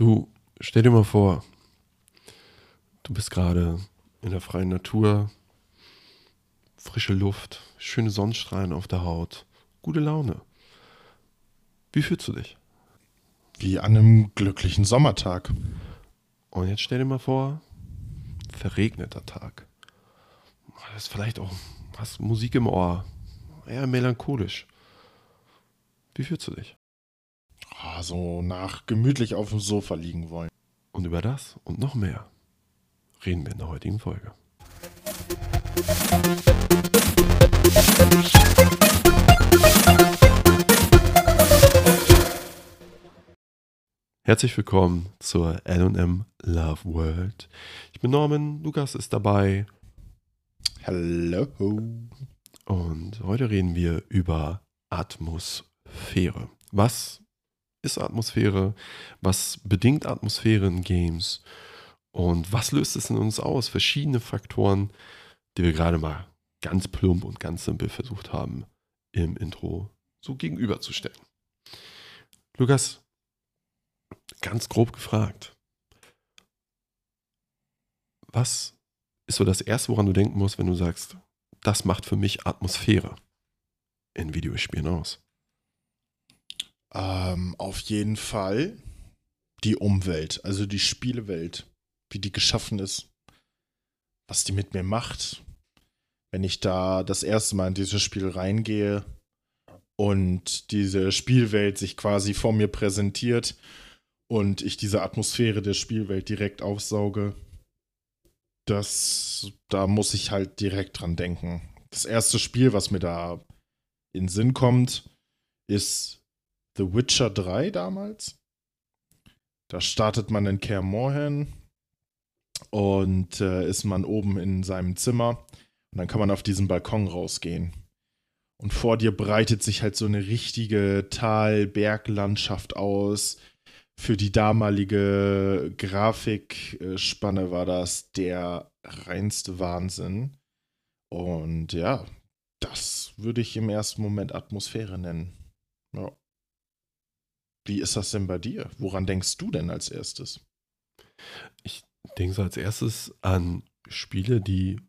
Du, stell dir mal vor, du bist gerade in der freien Natur, frische Luft, schöne Sonnenstrahlen auf der Haut, gute Laune. Wie fühlst du dich? Wie an einem glücklichen Sommertag. Und jetzt stell dir mal vor, verregneter Tag. Das ist vielleicht auch, hast Musik im Ohr, eher melancholisch. Wie fühlst du dich? Ah, so nach gemütlich auf dem Sofa liegen wollen. Und über das und noch mehr reden wir in der heutigen Folge. Herzlich willkommen zur LM Love World. Ich bin Norman, Lukas ist dabei Hello. und heute reden wir über Atmosphäre. Was ist Atmosphäre? Was bedingt Atmosphäre in Games? Und was löst es in uns aus? Verschiedene Faktoren, die wir gerade mal ganz plump und ganz simpel versucht haben, im Intro so gegenüberzustellen. Lukas, ganz grob gefragt, was ist so das Erste, woran du denken musst, wenn du sagst, das macht für mich Atmosphäre in Videospielen aus? Ähm, auf jeden Fall die Umwelt, also die Spielewelt, wie die geschaffen ist, was die mit mir macht. Wenn ich da das erste Mal in dieses Spiel reingehe und diese Spielwelt sich quasi vor mir präsentiert und ich diese Atmosphäre der Spielwelt direkt aufsauge, das, da muss ich halt direkt dran denken. Das erste Spiel, was mir da in Sinn kommt, ist The Witcher 3 damals. Da startet man in Kaer Morhen und äh, ist man oben in seinem Zimmer und dann kann man auf diesen Balkon rausgehen. Und vor dir breitet sich halt so eine richtige Tal-Berglandschaft aus. Für die damalige Grafikspanne war das der reinste Wahnsinn. Und ja, das würde ich im ersten Moment Atmosphäre nennen. Ja. Wie ist das denn bei dir? Woran denkst du denn als erstes? Ich denke so als erstes an Spiele, die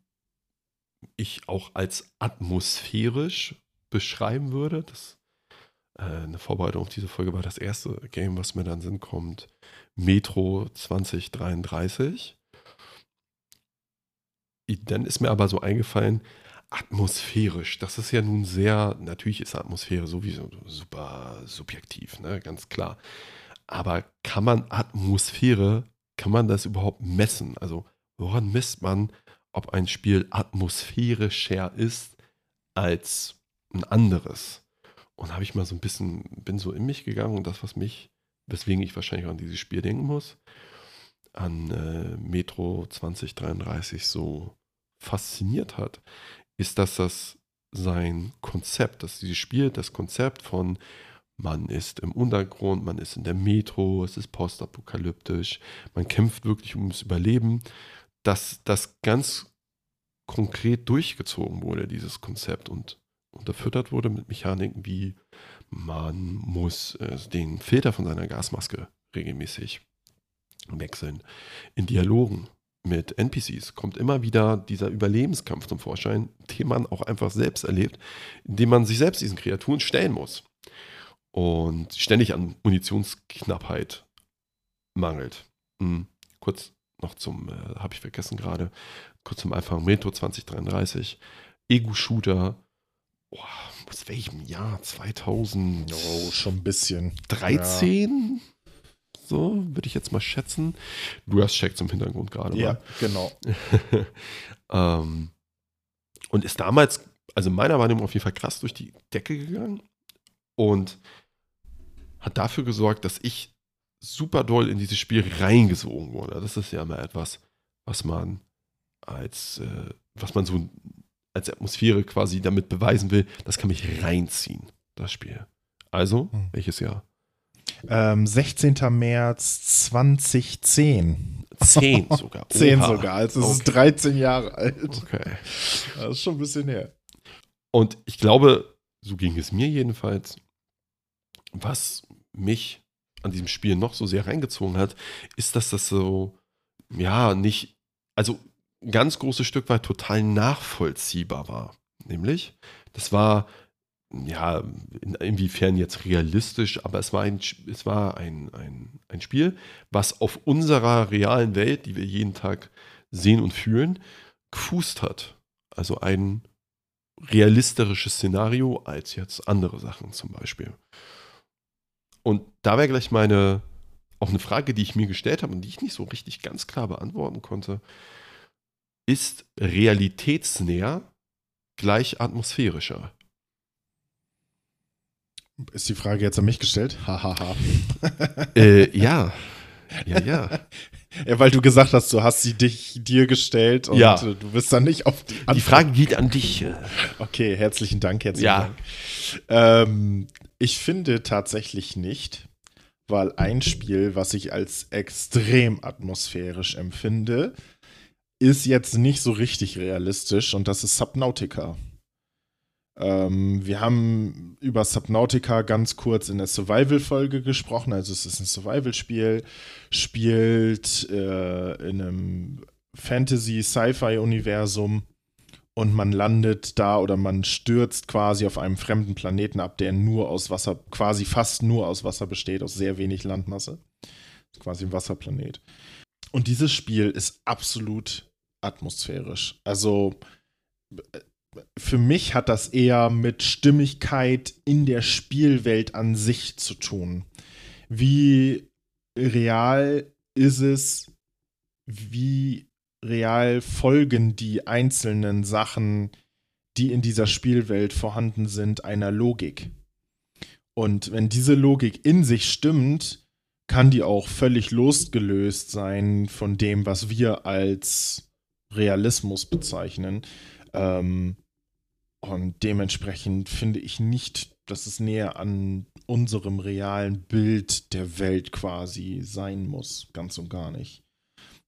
ich auch als atmosphärisch beschreiben würde. Das äh, eine Vorbereitung auf diese Folge war das erste Game, was mir dann Sinn kommt. Metro 2033. Dann ist mir aber so eingefallen, atmosphärisch. Das ist ja nun sehr, natürlich ist Atmosphäre sowieso super subjektiv, ne? ganz klar. Aber kann man Atmosphäre, kann man das überhaupt messen? Also woran misst man, ob ein Spiel atmosphärischer ist als ein anderes? Und habe ich mal so ein bisschen, bin so in mich gegangen und das, was mich, weswegen ich wahrscheinlich an dieses Spiel denken muss, an äh, Metro 2033 so fasziniert hat, ist, dass das sein Konzept, dass dieses Spiel das Konzept von man ist im Untergrund, man ist in der Metro, es ist postapokalyptisch, man kämpft wirklich ums Überleben, dass das ganz konkret durchgezogen wurde, dieses Konzept und unterfüttert wurde mit Mechaniken wie man muss äh, den Filter von seiner Gasmaske regelmäßig wechseln. In Dialogen mit NPCs kommt immer wieder dieser Überlebenskampf zum Vorschein, den man auch einfach selbst erlebt, indem man sich selbst diesen Kreaturen stellen muss und ständig an Munitionsknappheit mangelt. Hm. Kurz noch zum, äh, habe ich vergessen gerade, kurz zum Anfang, Metro 2033, Ego-Shooter, oh, aus welchem Jahr? 2000? Oh, schon ein bisschen. 13? Ja. So, würde ich jetzt mal schätzen. Du hast Check zum Hintergrund gerade. Ja, mal. genau. ähm, und ist damals, also meiner Wahrnehmung auf jeden Fall krass durch die Decke gegangen und hat dafür gesorgt, dass ich super doll in dieses Spiel reingesogen wurde. Das ist ja immer etwas, was man als, äh, was man so als Atmosphäre quasi damit beweisen will, das kann mich reinziehen, das Spiel. Also, hm. welches Jahr? Ähm, 16. März 2010. 10 sogar. 10 Oha. sogar, also es okay. ist 13 Jahre alt. Okay. Das ist schon ein bisschen her. Und ich glaube, so ging es mir jedenfalls, was mich an diesem Spiel noch so sehr reingezogen hat, ist, dass das so, ja, nicht, also ein ganz großes Stück weit total nachvollziehbar war. Nämlich, das war, ja, inwiefern jetzt realistisch, aber es war ein, es war ein, ein, ein Spiel, was auf unserer realen Welt, die wir jeden Tag sehen und fühlen, gefußt hat. Also ein realistisches Szenario als jetzt andere Sachen zum Beispiel. Und da wäre gleich meine, auch eine Frage, die ich mir gestellt habe und die ich nicht so richtig ganz klar beantworten konnte. Ist realitätsnäher gleich atmosphärischer? Ist die Frage jetzt an mich gestellt? Hahaha. äh, ja. Ja, ja. Ja, weil du gesagt hast, du hast sie dich dir gestellt und Ja. du bist dann nicht auf die Die Frage geht an dich. Okay, herzlichen Dank, herzlichen Ja. Dank. Ähm, ich finde tatsächlich nicht, weil ein Spiel, was ich als extrem atmosphärisch empfinde, ist jetzt nicht so richtig realistisch und das ist Subnautica. Ähm, wir haben über Subnautica ganz kurz in der Survival-Folge gesprochen. Also es ist ein Survival-Spiel, spielt äh, in einem Fantasy-Sci-Fi-Universum und man landet da oder man stürzt quasi auf einem fremden Planeten ab, der nur aus Wasser, quasi fast nur aus Wasser besteht, aus sehr wenig Landmasse. Quasi ein Wasserplanet. Und dieses Spiel ist absolut atmosphärisch. Also äh, für mich hat das eher mit Stimmigkeit in der Spielwelt an sich zu tun. Wie real ist es, wie real folgen die einzelnen Sachen, die in dieser Spielwelt vorhanden sind, einer Logik. Und wenn diese Logik in sich stimmt, kann die auch völlig losgelöst sein von dem, was wir als Realismus bezeichnen. Ähm, und dementsprechend finde ich nicht, dass es näher an unserem realen Bild der Welt quasi sein muss. Ganz und gar nicht.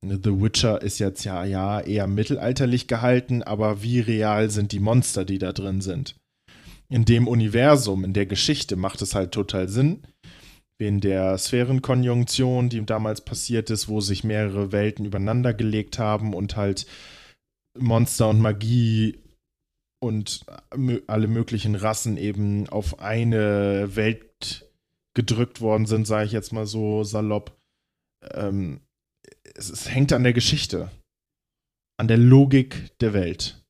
Ne, The Witcher ist jetzt ja, ja eher mittelalterlich gehalten, aber wie real sind die Monster, die da drin sind? In dem Universum, in der Geschichte macht es halt total Sinn. In der Sphärenkonjunktion, die damals passiert ist, wo sich mehrere Welten übereinander gelegt haben und halt Monster und Magie und alle möglichen Rassen eben auf eine Welt gedrückt worden sind, sage ich jetzt mal so salopp. Ähm, es, es hängt an der Geschichte, an der Logik der Welt.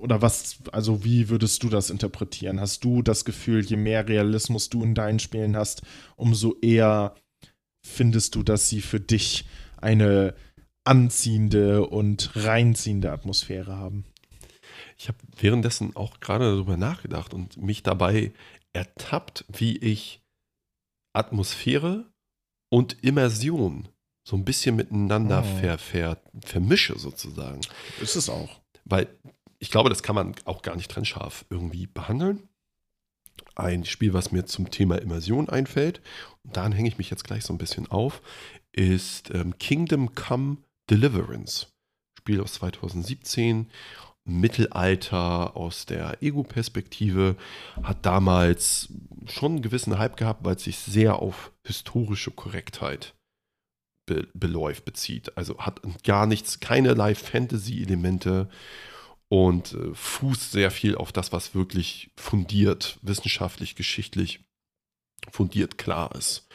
Oder was, also wie würdest du das interpretieren? Hast du das Gefühl, je mehr Realismus du in deinen Spielen hast, umso eher findest du, dass sie für dich eine anziehende und reinziehende Atmosphäre haben? Ich habe währenddessen auch gerade darüber nachgedacht und mich dabei ertappt, wie ich Atmosphäre und Immersion so ein bisschen miteinander Oh. ver, ver, vermische sozusagen. Ist es auch. Weil ich glaube, das kann man auch gar nicht trennscharf irgendwie behandeln. Ein Spiel, was mir zum Thema Immersion einfällt, und daran hänge ich mich jetzt gleich so ein bisschen auf, ist ähm, Kingdom Come Deliverance. Spiel aus 2017, Mittelalter aus der Ego-Perspektive, hat damals schon einen gewissen Hype gehabt, weil es sich sehr auf historische Korrektheit be beläuft, bezieht. Also hat gar nichts, keinerlei Fantasy-Elemente und äh, fußt sehr viel auf das, was wirklich fundiert, wissenschaftlich, geschichtlich fundiert klar ist.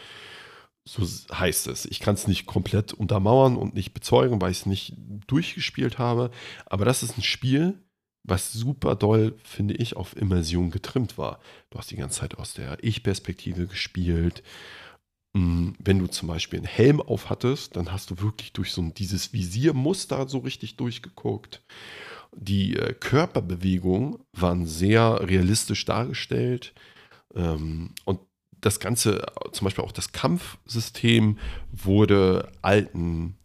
So heißt es. Ich kann es nicht komplett untermauern und nicht bezeugen, weil ich es nicht durchgespielt habe. Aber das ist ein Spiel, was super doll, finde ich, auf Immersion getrimmt war. Du hast die ganze Zeit aus der Ich-Perspektive gespielt. Mm, Wenn du zum Beispiel einen Helm auf hattest, dann hast du wirklich durch so ein, dieses Visiermuster so richtig durchgeguckt. Die äh, Körperbewegungen waren sehr realistisch dargestellt. Ähm, und das Ganze, zum Beispiel auch das Kampfsystem, wurde alten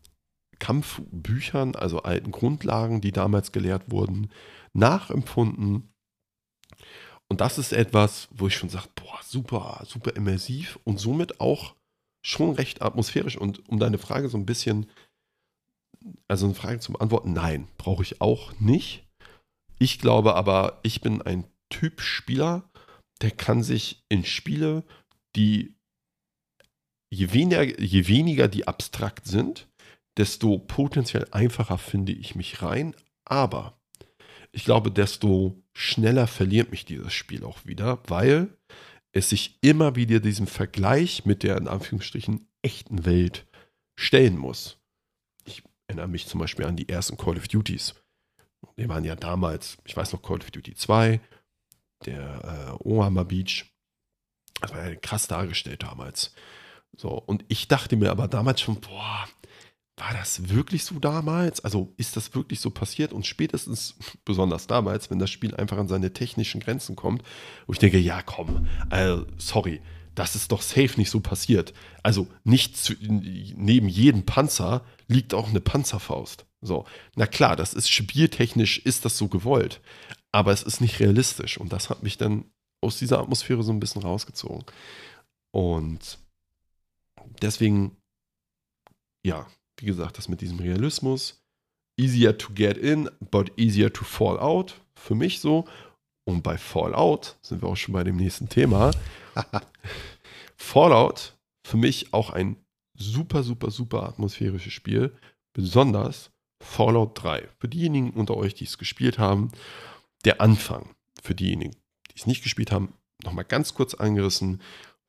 Kampfbüchern, also alten Grundlagen, die damals gelehrt wurden, nachempfunden. Und das ist etwas, wo ich schon sage, boah, super, super immersiv und somit auch schon recht atmosphärisch. Und um deine Frage so ein bisschen, also eine Frage zum Antworten, nein, brauche ich auch nicht. Ich glaube aber, ich bin ein Typ Spieler, der kann sich in Spiele, die je weniger, je weniger die abstrakt sind, desto potenziell einfacher finde ich mich rein. Aber ich glaube, desto schneller verliert mich dieses Spiel auch wieder, weil es sich immer wieder diesem Vergleich mit der in Anführungsstrichen echten Welt stellen muss. Ich erinnere mich zum Beispiel an die ersten Call of Duties. Die waren ja damals, ich weiß noch, Call of Duty 2, der äh, Ohammer Beach. Das war ja krass dargestellt damals. So, und ich dachte mir aber damals schon, boah, war das wirklich so damals? Also ist das wirklich so passiert? Und spätestens, besonders damals, wenn das Spiel einfach an seine technischen Grenzen kommt, wo ich denke, ja komm, äh, sorry, das ist doch safe nicht so passiert. Also nicht zu, neben jedem Panzer liegt auch eine Panzerfaust. So, na klar, das ist spieltechnisch, ist das so gewollt, aber es ist nicht realistisch und das hat mich dann aus dieser Atmosphäre so ein bisschen rausgezogen. Und deswegen, ja, wie gesagt, das mit diesem Realismus, easier to get in, but easier to fall out, für mich so. Und bei Fallout sind wir auch schon bei dem nächsten Thema. Fallout, für mich auch ein super, super, super atmosphärisches Spiel. Besonders Fallout 3. Für diejenigen unter euch, die es gespielt haben, der Anfang. Für diejenigen, die es nicht gespielt haben, nochmal ganz kurz angerissen.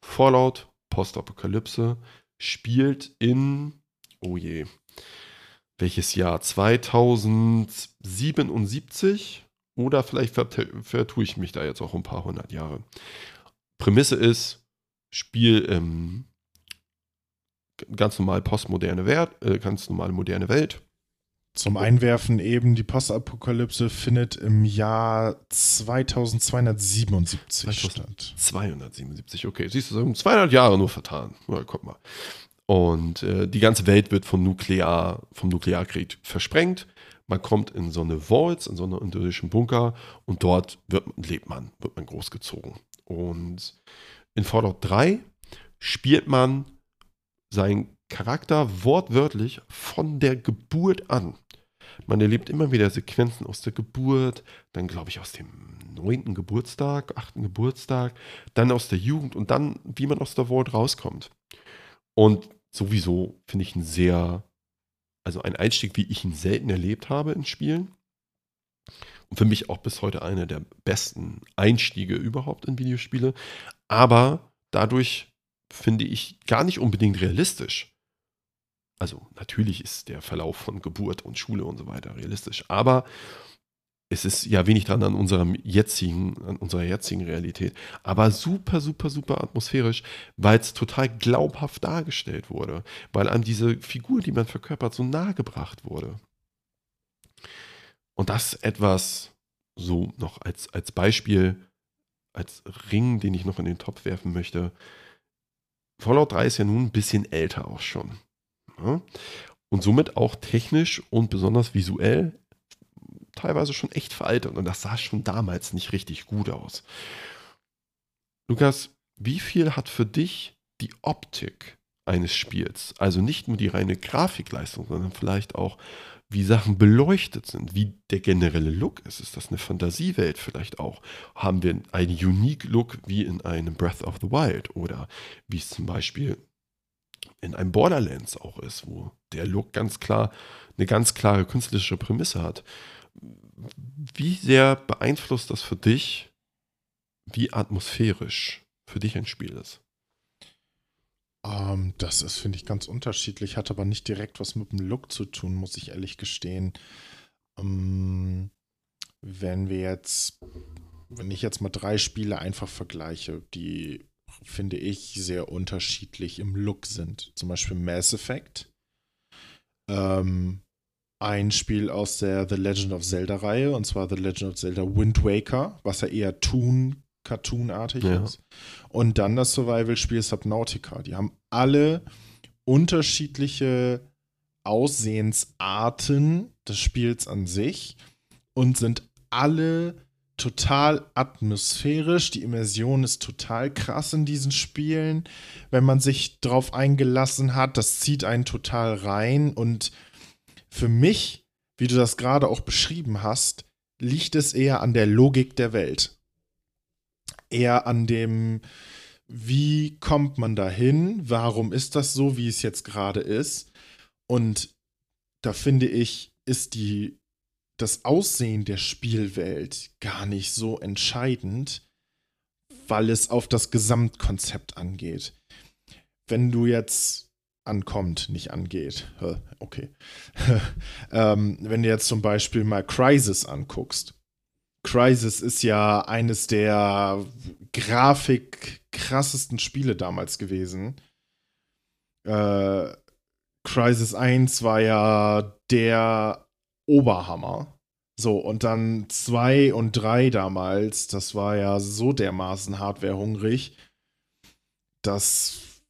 Fallout, Postapokalypse, spielt in, oh je, welches Jahr? 2077 oder vielleicht vertue ich mich da jetzt auch ein paar hundert Jahre. Prämisse ist, Spiel ähm, ganz normal postmoderne Welt, äh, ganz normale moderne Welt. Zum Einwerfen eben, die Postapokalypse findet im Jahr 2277 statt. 277, okay. Siehst du, so 200 Jahre nur vertan. Ja, guck mal. Und äh, die ganze Welt wird vom, Nuklear, vom Nuklearkrieg versprengt. Man kommt in so eine Vaults, in so einen unterirdischen Bunker und dort wird, lebt man, wird man großgezogen. Und in Fallout 3 spielt man seinen Charakter wortwörtlich von der Geburt an. Man erlebt immer wieder Sequenzen aus der Geburt, dann glaube ich aus dem neunten Geburtstag, achten Geburtstag, dann aus der Jugend und dann, wie man aus der Vault rauskommt. Und sowieso finde ich ein sehr, also ein Einstieg, wie ich ihn selten erlebt habe in Spielen. Und für mich auch bis heute einer der besten Einstiege überhaupt in Videospiele. Aber dadurch finde ich gar nicht unbedingt realistisch. Also natürlich ist der Verlauf von Geburt und Schule und so weiter realistisch, aber es ist ja wenig dran an unserem jetzigen, an unserer jetzigen Realität, aber super, super, super atmosphärisch, weil es total glaubhaft dargestellt wurde, weil einem diese Figur, die man verkörpert, so nahe gebracht wurde. Und das etwas so noch als, als Beispiel, als Ring, den ich noch in den Topf werfen möchte. Fallout 3 ist ja nun ein bisschen älter auch schon. Ja? Ne? Und somit auch technisch und besonders visuell teilweise schon echt veraltet und das sah schon damals nicht richtig gut aus. Lukas, wie viel hat für dich die Optik eines Spiels, also nicht nur die reine Grafikleistung, sondern vielleicht auch, wie Sachen beleuchtet sind, wie der generelle Look ist. Ist das eine Fantasiewelt vielleicht auch? Haben wir einen unique Look wie in einem Breath of the Wild oder wie es zum Beispiel in einem Borderlands auch ist, wo der Look ganz klar eine ganz klare künstlerische Prämisse hat. Wie sehr beeinflusst das für dich, wie atmosphärisch für dich ein Spiel ist? Um, ähm, das ist, finde ich, ganz unterschiedlich, hat aber nicht direkt was mit dem Look zu tun, muss ich ehrlich gestehen. Um, ähm, wenn wir jetzt, wenn ich jetzt mal drei Spiele einfach vergleiche, die, finde ich, sehr unterschiedlich im Look sind. Zum Beispiel Mass Effect. Ähm, ein Spiel aus der The Legend of Zelda-Reihe, und zwar The Legend of Zelda Wind Waker, was ja eher Toon, Cartoonartig ja. ist. Und dann das Survival-Spiel Subnautica. Die haben alle unterschiedliche Aussehensarten des Spiels an sich und sind alle total atmosphärisch. Die Immersion ist total krass in diesen Spielen. Wenn man sich drauf eingelassen hat, das zieht einen total rein und für mich, wie du das gerade auch beschrieben hast, liegt es eher an der Logik der Welt. Eher an dem, wie kommt man dahin? Warum ist das so, wie es jetzt gerade ist? Und da finde ich, ist die, das Aussehen der Spielwelt gar nicht so entscheidend, weil es auf das Gesamtkonzept angeht. Wenn du jetzt ankommt, nicht angeht. Okay. ähm, wenn du jetzt zum Beispiel mal Crisis anguckst. Crisis ist ja eines der Grafik krassesten Spiele damals gewesen. Äh, Crisis 1 war ja der Oberhammer. So, und dann 2 und 3 damals, das war ja so dermaßen hardwarehungrig, dass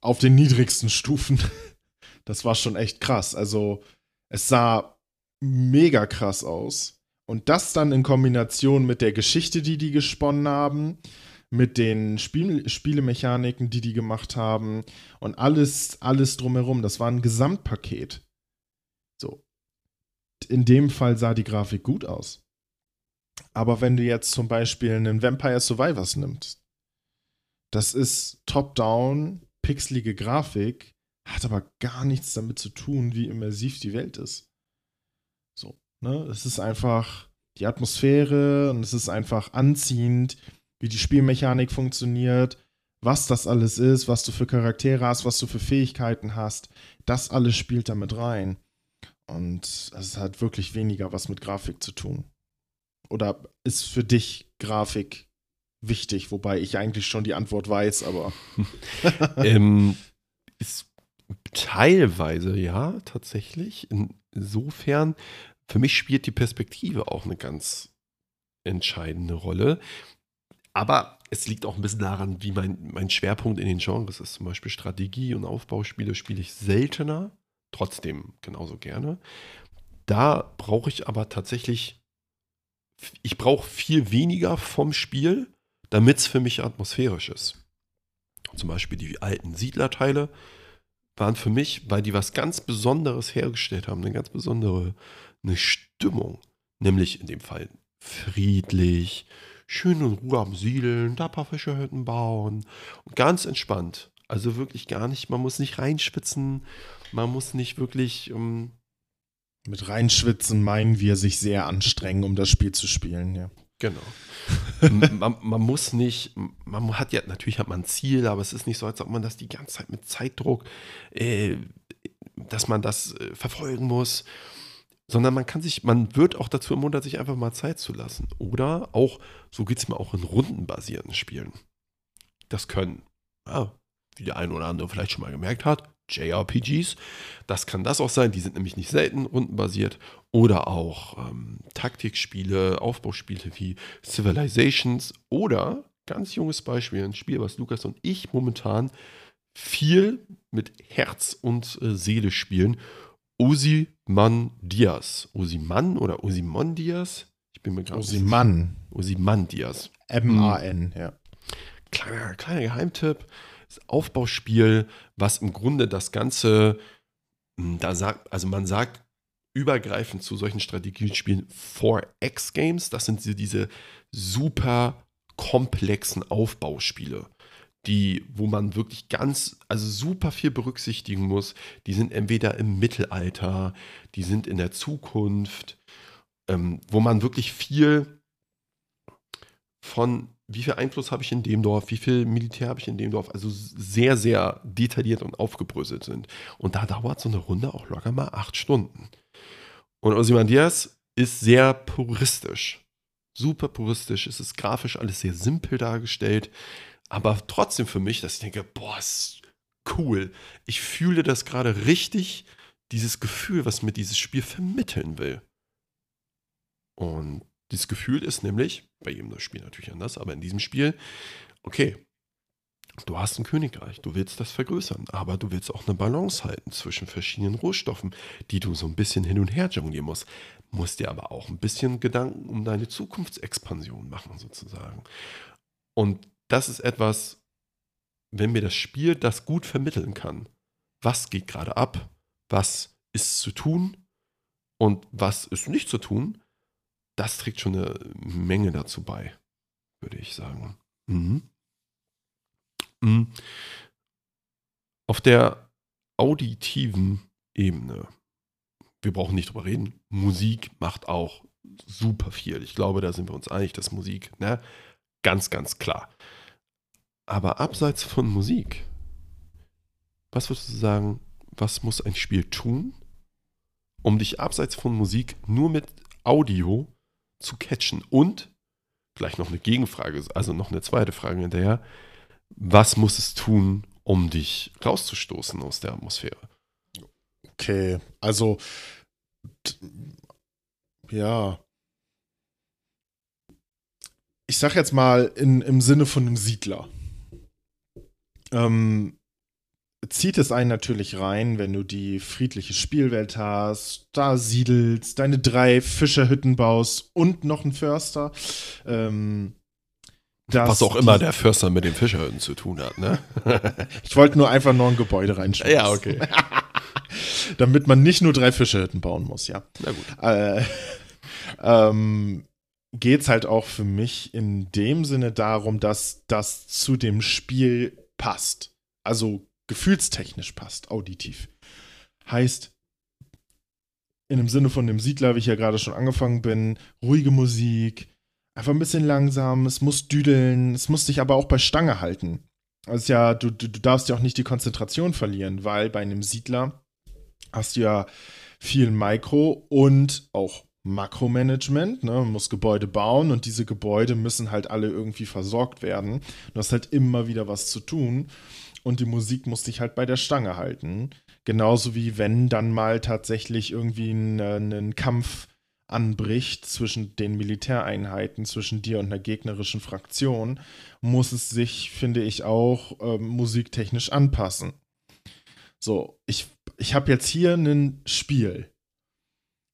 auf den niedrigsten Stufen, das war schon echt krass. Also, es sah mega krass aus. Und das dann in Kombination mit der Geschichte, die die gesponnen haben, mit den Spiel Spielemechaniken, die die gemacht haben und alles, alles drumherum. Das war ein Gesamtpaket. In dem Fall sah die Grafik gut aus. Aber wenn du jetzt zum Beispiel einen Vampire Survivors nimmst, das ist top-down, pixelige Grafik, hat aber gar nichts damit zu tun, wie immersiv die Welt ist. So, ne? Es ist einfach die Atmosphäre und es ist einfach anziehend wie die Spielmechanik funktioniert, was das alles ist, was du für Charaktere hast, was du für Fähigkeiten hast. Das alles spielt damit rein. Und es hat wirklich weniger was mit Grafik zu tun. Oder ist für dich Grafik wichtig, wobei ich eigentlich schon die Antwort weiß, aber. ähm, ist teilweise ja, tatsächlich. Insofern, für mich spielt die Perspektive auch eine ganz entscheidende Rolle. Aber es liegt auch ein bisschen daran, wie mein, mein Schwerpunkt in den Genres ist. Zum Beispiel Strategie- und Aufbauspiele spiele ich seltener, trotzdem genauso gerne. Da brauche ich aber tatsächlich, ich brauche viel weniger vom Spiel, damit es für mich atmosphärisch ist. Zum Beispiel die alten Siedlerteile waren für mich, weil die was ganz Besonderes hergestellt haben, eine ganz besondere eine Stimmung. Nämlich in dem Fall friedlich, schön in Ruhe am Siedeln, da ein paar Fischerhütten bauen und ganz entspannt. Also wirklich gar nicht, man muss nicht reinschwitzen, man muss nicht wirklich. Um Mit reinschwitzen meinen wir sich sehr anstrengen, um das Spiel zu spielen, ja. Genau. man, man, muss nicht, man hat ja, natürlich hat man ein Ziel, aber es ist nicht so, als ob man das die ganze Zeit mit Zeitdruck, äh, dass man das äh, verfolgen muss sondern man kann sich, man wird auch dazu ermuntert, sich einfach mal Zeit zu lassen. Oder auch, so geht es mir auch in rundenbasierten Spielen. Das können, ja, wie der eine oder andere vielleicht schon mal gemerkt hat, JRPGs. Das kann das auch sein, die sind nämlich nicht selten rundenbasiert. Oder auch ähm, Taktikspiele, Aufbauspiele wie Civilizations. Oder, ganz junges Beispiel, ein Spiel, was Lukas und ich momentan viel mit Herz und äh, Seele spielen. Osiman Diaz. Osiman oder Osimon Diaz? Ich bin mir gerade Osiman. Diaz. M-A-N, ja. Kleiner, kleiner Geheimtipp. Aufbauspiel, was im Grunde das Ganze, hm, da sagt, also man sagt übergreifend zu solchen Strategiespielen 4X-Games. Das sind diese super komplexen Aufbauspiele die, wo man wirklich ganz, also super viel berücksichtigen muss. Die sind entweder im Mittelalter, die sind in der Zukunft, ähm, wo man wirklich viel von, wie viel Einfluss habe ich in dem Dorf, wie viel Militär habe ich in dem Dorf, also sehr, sehr detailliert und aufgebröselt sind. Und da dauert so eine Runde auch locker mal acht Stunden. Und Ozymandias ist sehr puristisch. Super puristisch. Es ist grafisch alles sehr simpel dargestellt aber trotzdem für mich, dass ich denke, boah, ist cool. Ich fühle das gerade richtig, dieses Gefühl, was mir dieses Spiel vermitteln will. Und dieses Gefühl ist nämlich, bei jedem das Spiel natürlich anders, aber in diesem Spiel, okay, du hast ein Königreich, du willst das vergrößern, aber du willst auch eine Balance halten zwischen verschiedenen Rohstoffen, die du so ein bisschen hin und her jonglieren musst. Musst dir aber auch ein bisschen Gedanken um deine Zukunftsexpansion machen, sozusagen. Und das ist etwas, wenn mir das Spiel das gut vermitteln kann. Was geht gerade ab? Was ist zu tun? Und was ist nicht zu tun? Das trägt schon eine Menge dazu bei, würde ich sagen. Mhm. Hm. Auf der auditiven Ebene, wir brauchen nicht drüber reden, Musik macht auch super viel. Ich glaube, da sind wir uns einig, dass Musik, ne, ganz, ganz klar. Aber abseits von Musik, was würdest du sagen, was muss ein Spiel tun, um dich abseits von Musik nur mit Audio zu catchen? Und vielleicht noch eine Gegenfrage, also noch eine zweite Frage hinterher. Was muss es tun, um dich rauszustoßen aus der Atmosphäre? Okay, also ja. Ich sag jetzt mal in, im Sinne von einem Siedler. Ähm, zieht es einen natürlich rein, wenn du die friedliche Spielwelt hast, da siedelst, deine drei Fischerhütten baust und noch einen Förster. Ähm, Was auch immer der Förster mit den Fischerhütten zu tun hat, ne? ich wollte nur einfach noch ein Gebäude reinschmeißen. Ja, okay. Damit man nicht nur drei Fischerhütten bauen muss, ja. Na gut. Äh, ähm, geht es halt auch für mich in dem Sinne darum, dass das zu dem Spiel passt. Also gefühlstechnisch passt, auditiv. Heißt, in dem Sinne von dem Siedler, wie ich ja gerade schon angefangen bin, ruhige Musik, einfach ein bisschen langsam, es muss düdeln, es muss dich aber auch bei Stange halten. Also ja, du, du, du darfst ja auch nicht die Konzentration verlieren, weil bei einem Siedler hast du ja viel Mikro und auch Makromanagement, ne? Man muss Gebäude bauen und diese Gebäude müssen halt alle irgendwie versorgt werden. Du hast halt immer wieder was zu tun und die Musik muss dich halt bei der Stange halten. Genauso wie wenn dann mal tatsächlich irgendwie ein, äh, ein Kampf anbricht zwischen den Militäreinheiten, zwischen dir und einer gegnerischen Fraktion, muss es sich, finde ich, auch äh, musiktechnisch anpassen. So, ich, ich habe jetzt hier ein Spiel,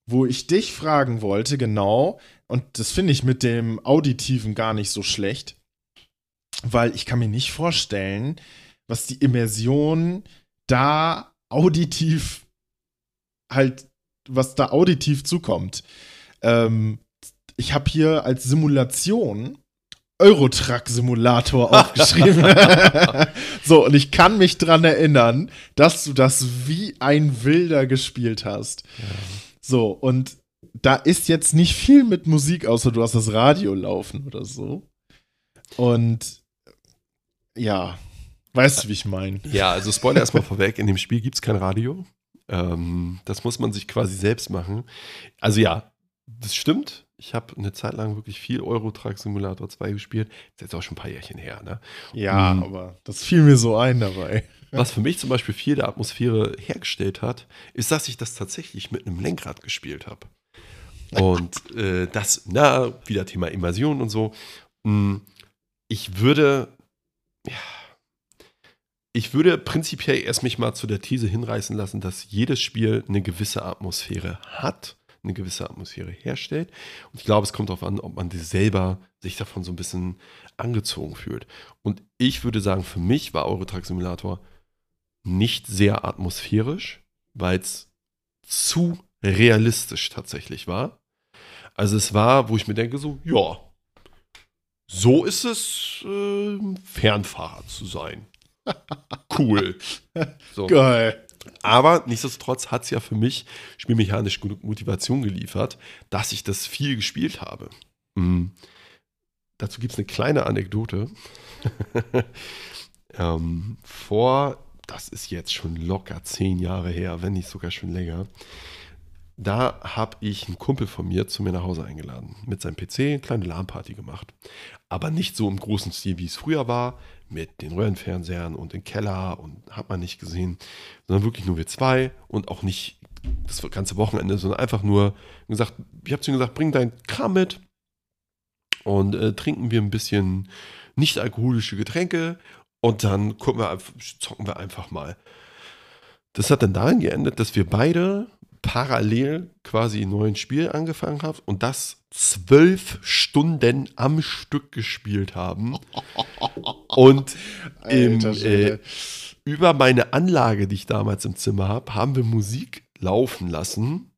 wo ich dich fragen wollte, genau, und das finde ich mit dem Auditiven gar nicht so schlecht, weil ich kann mir nicht vorstellen, was die Immersion da auditiv halt, was da auditiv zukommt. Ähm, ich habe hier als Simulation Eurotruck-Simulator aufgeschrieben. so, und ich kann mich dran erinnern, dass du das wie ein Wilder gespielt hast. Ja. So, und da ist jetzt nicht viel mit Musik, außer du hast das Radio laufen oder so. Und ja, weißt du, wie ich meine? Ja, also Spoiler erstmal vorweg, in dem Spiel gibt es kein Radio. Ähm, das muss man sich quasi selbst machen. Also ja, das stimmt. Ich habe eine Zeit lang wirklich viel Euro Truck Simulator 2 gespielt. Das ist jetzt auch schon ein paar Jährchen her, ne? Ja, mhm. aber das fiel mir so ein dabei. Was für mich zum Beispiel viel der Atmosphäre hergestellt hat, ist, dass ich das tatsächlich mit einem Lenkrad gespielt habe. Und äh, das, na, wieder Thema Immersion und so. Hm, ich würde, ja, ich würde prinzipiell erst mich mal zu der These hinreißen lassen, dass jedes Spiel eine gewisse Atmosphäre hat eine gewisse Atmosphäre herstellt. Und ich glaube, es kommt darauf an, ob man selber sich davon so ein bisschen angezogen fühlt. Und ich würde sagen, für mich war Eurotruck Simulator nicht sehr atmosphärisch, weil es zu realistisch tatsächlich war. Also es war, wo ich mir denke, so, ja, so ist es, äh, Fernfahrer zu sein. Cool. So. Geil. Aber nichtsdestotrotz hat es ja für mich spielmechanisch genug Motivation geliefert, dass ich das viel gespielt habe. Mhm. Dazu gibt es eine kleine Anekdote. ähm, vor, das ist jetzt schon locker zehn Jahre her, wenn nicht sogar schon länger, da habe ich einen Kumpel von mir zu mir nach Hause eingeladen. Mit seinem PC eine kleine LAN-Party gemacht. Aber nicht so im großen Stil, wie es früher war, mit den Röhrenfernsehern und im Keller und hat man nicht gesehen, sondern wirklich nur wir zwei und auch nicht das ganze Wochenende, sondern einfach nur gesagt, ich habe zu ihm gesagt, bring dein Kram mit und äh, trinken wir ein bisschen nicht alkoholische Getränke und dann gucken wir, zocken wir einfach mal. Das hat dann darin geendet, dass wir beide parallel quasi ein neues Spiel angefangen haben und das zwölf Stunden am Stück gespielt haben. Und im, äh, über meine Anlage, die ich damals im Zimmer habe, haben wir Musik laufen lassen.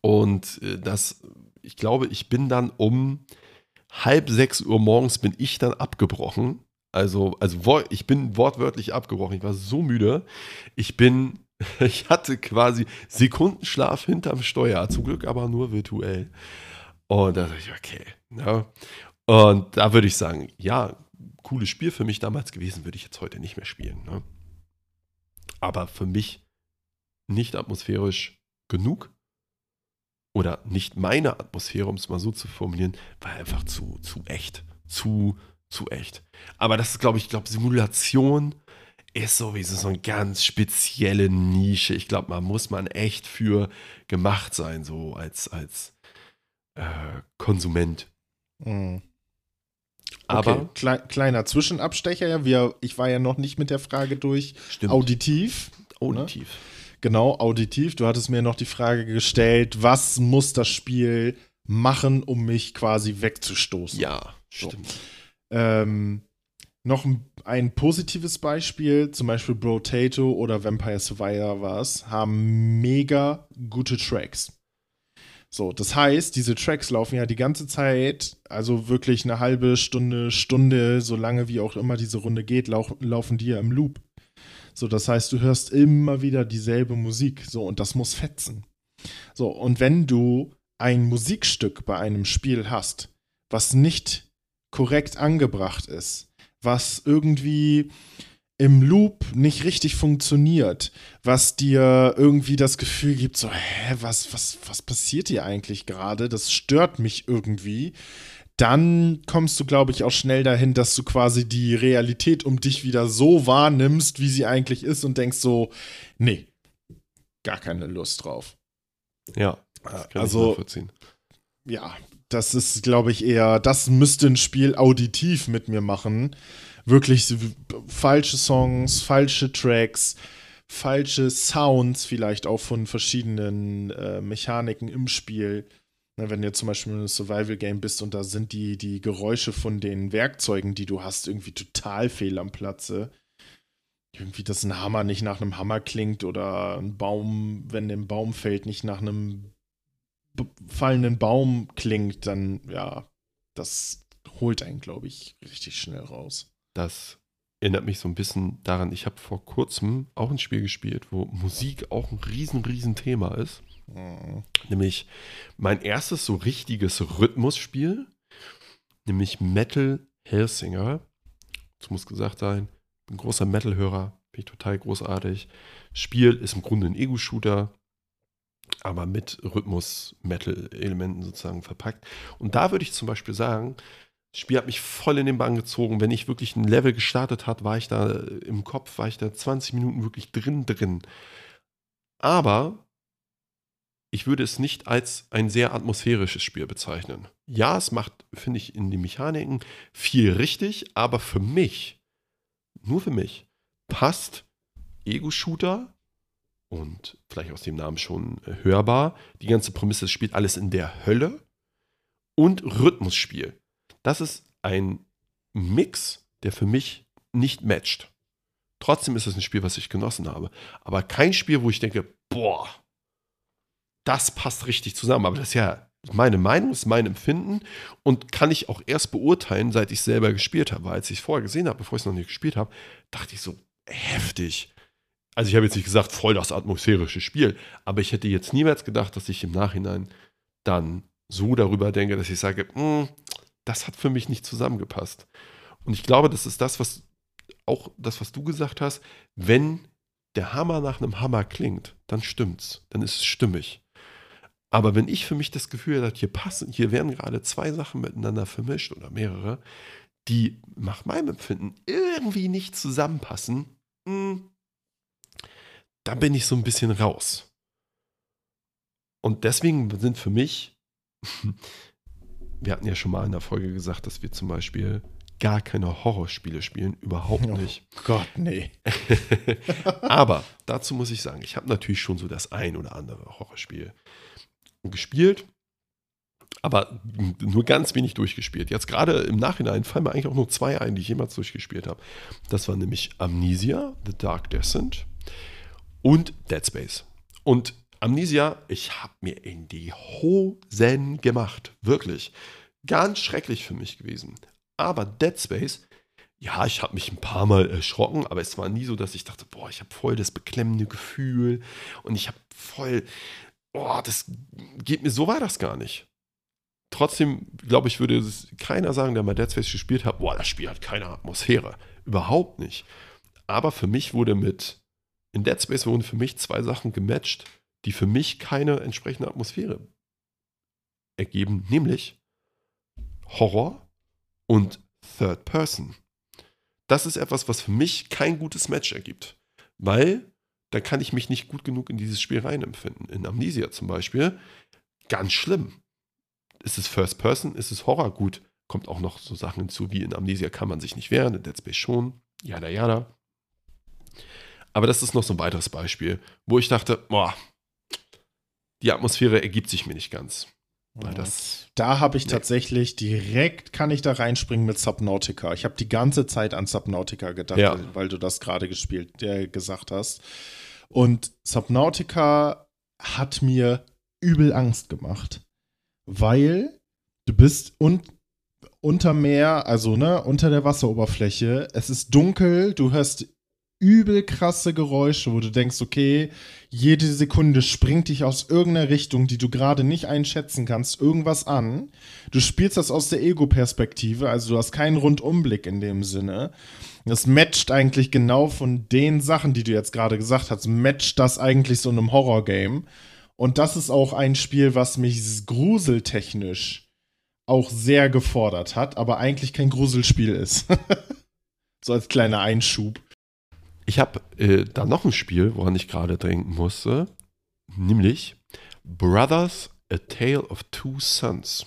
Und äh, das, ich glaube, ich bin dann um halb sechs Uhr morgens bin ich dann abgebrochen Also, also ich bin wortwörtlich abgebrochen. Ich war so müde. Ich bin, ich hatte quasi Sekundenschlaf hinterm Steuer. Zum Glück aber nur virtuell. Und da dachte ich, okay. Ja. Und da würde ich sagen, ja, cooles Spiel für mich damals gewesen, würde ich jetzt heute nicht mehr spielen. Ne? Aber für mich nicht atmosphärisch genug oder nicht meine Atmosphäre, um es mal so zu formulieren, war einfach zu, zu echt. Zu, zu echt. Aber das ist, glaube ich, glaube, Simulation ist sowieso so eine ganz spezielle Nische. Ich glaube, man muss man echt für gemacht sein, so als, als äh, Konsument. Mhm. Aber okay. Kle kleiner Zwischenabstecher, ja, wir, ich war ja noch nicht mit der Frage durch. Stimmt. Auditiv. Auditiv. Ne? Genau, auditiv. Du hattest mir noch die Frage gestellt, was muss das Spiel machen, um mich quasi wegzustoßen? Ja, stimmt. So. Ähm, noch ein, positives Beispiel, zum Beispiel Brotato oder Vampire Survivor haben mega gute Tracks. So, das heißt, diese Tracks laufen ja die ganze Zeit, also wirklich eine halbe Stunde, Stunde, so lange wie auch immer diese Runde geht, lau laufen die ja im Loop. So, das heißt, du hörst immer wieder dieselbe Musik. So, und das muss fetzen. So, und wenn du ein Musikstück bei einem Spiel hast, was nicht korrekt angebracht ist, was irgendwie im Loop nicht richtig funktioniert, was dir irgendwie das Gefühl gibt, so, hä, was, was, was passiert hier eigentlich gerade? Das stört mich irgendwie dann kommst du, glaube ich, auch schnell dahin, dass du quasi die Realität um dich wieder so wahrnimmst, wie sie eigentlich ist und denkst so, nee, gar keine Lust drauf. Ja, kann also, Ja, das ist, glaube ich, eher, das müsste ein Spiel auditiv mit mir machen. Wirklich falsche Songs, falsche Tracks, falsche Sounds, vielleicht auch von verschiedenen äh, Mechaniken im Spiel Ne, wenn du zum Beispiel in einem Survival-Game bist und da sind die, die Geräusche von den Werkzeugen, die du hast, irgendwie total fehl am Platze. Irgendwie, dass ein Hammer nicht nach einem Hammer klingt oder ein Baum, wenn ein Baum fällt, nicht nach einem fallenden Baum klingt, dann ja, das holt einen, glaube ich, richtig schnell raus. Das erinnert mich so ein bisschen daran, ich habe vor kurzem auch ein Spiel gespielt, wo Musik auch ein riesen, riesen Thema ist. Mhm. Nämlich mein erstes so richtiges Rhythmusspiel, nämlich Metal Hellsinger. Das muss gesagt sein, bin ein großer Metal-Hörer, bin ich total großartig. Spiel ist im Grunde ein Ego-Shooter, aber mit Rhythmus-Metal-Elementen sozusagen verpackt. Und da würde ich zum Beispiel sagen, das Spiel hat mich voll in den Bann gezogen. Wenn ich wirklich ein Level gestartet hat, war ich da im Kopf, war ich da 20 Minuten wirklich drin drin. Aber ich würde es nicht als ein sehr atmosphärisches Spiel bezeichnen. Ja, es macht, finde ich, in den Mechaniken viel richtig, aber für mich, nur für mich, passt Ego-Shooter und vielleicht aus dem Namen schon äh, hörbar, die ganze Prämisse spielt alles in der Hölle und Rhythmusspiel. Das ist ein Mix, der für mich nicht matcht. Trotzdem ist es ein Spiel, was ich genossen habe. Aber kein Spiel, wo ich denke, boah, das passt richtig zusammen. Aber das ist ja meine Meinung, ist mein Empfinden und kann ich auch erst beurteilen, seit ich selber gespielt habe. Weil als ich es vorher gesehen habe, bevor ich es noch nicht gespielt habe, dachte ich so, heftig. Also ich habe jetzt nicht gesagt, voll das atmosphärische Spiel, aber ich hätte jetzt niemals gedacht, dass ich im Nachhinein dann so darüber denke, dass ich sage, hm, das hat für mich nicht zusammengepasst. Und ich glaube, das ist das, was auch das, was du gesagt hast, wenn der Hammer nach einem Hammer klingt, dann stimmt's, dann ist es stimmig. Aber wenn ich für mich das Gefühl habe, hier passen, hier werden gerade zwei Sachen miteinander vermischt oder mehrere, die nach meinem Empfinden irgendwie nicht zusammenpassen, hm, da bin ich so ein bisschen raus. Und deswegen sind für mich, wir hatten ja schon mal in der Folge gesagt, dass wir zum Beispiel gar keine Horrorspiele spielen, überhaupt oh nicht. Oh Gott, nee. Aber dazu muss ich sagen, ich habe natürlich schon so das ein oder andere Horrorspiel gespielt, aber nur ganz wenig durchgespielt. Jetzt gerade im Nachhinein fallen mir eigentlich auch nur zwei ein, die ich jemals durchgespielt habe. Das war nämlich Amnesia, The Dark Descent und Dead Space. Und Amnesia, ich habe mir in die Hosen gemacht. Wirklich. Ganz schrecklich für mich gewesen. Aber Dead Space ja, ich habe mich ein paar Mal erschrocken, aber es war nie so, dass ich dachte, boah, ich habe voll das beklemmende Gefühl und ich habe voll, boah, das geht mir so war das gar nicht. Trotzdem, glaube ich, würde keiner sagen, der mal Dead Space gespielt hat, boah, das Spiel hat keine Atmosphäre. Überhaupt nicht. Aber für mich wurde mit, in Dead Space wurden für mich zwei Sachen gematcht, die für mich keine entsprechende Atmosphäre ergeben, nämlich Horror und Third Person. Das ist etwas, was für mich kein gutes Match ergibt, weil dann kann ich mich nicht gut genug in dieses Spiel reinempfinden. In Amnesia zum Beispiel, ganz schlimm. Ist es First Person, ist es Horror? Gut, kommt auch noch so Sachen hinzu, wie in Amnesia kann man sich nicht wehren, in Dead Space schon, jada jada. Aber das ist noch so ein weiteres Beispiel, wo ich dachte, boah, die Atmosphäre ergibt sich mir nicht ganz. Weil das, da habe ich nee. tatsächlich direkt, kann ich da reinspringen mit Subnautica. Ich habe die ganze Zeit an Subnautica gedacht, ja. weil du das gerade gespielt, äh, gesagt hast. Und Subnautica hat mir übel Angst gemacht, weil du bist un unter Meer, also ne, unter der Wasseroberfläche. Es ist dunkel, du hörst übel krasse Geräusche, wo du denkst, okay, jede Sekunde springt dich aus irgendeiner Richtung, die du gerade nicht einschätzen kannst, irgendwas an. Du spielst das aus der Ego-Perspektive, also du hast keinen Rundumblick in dem Sinne. Das matcht eigentlich genau von den Sachen, die du jetzt gerade gesagt hast, matcht das eigentlich so einem Horror-Game. Und das ist auch ein Spiel, was mich gruseltechnisch auch sehr gefordert hat, aber eigentlich kein Gruselspiel ist. so als kleiner Einschub. Ich habe äh, da noch ein Spiel, woran ich gerade denken musste, nämlich Brothers, A Tale of Two Sons.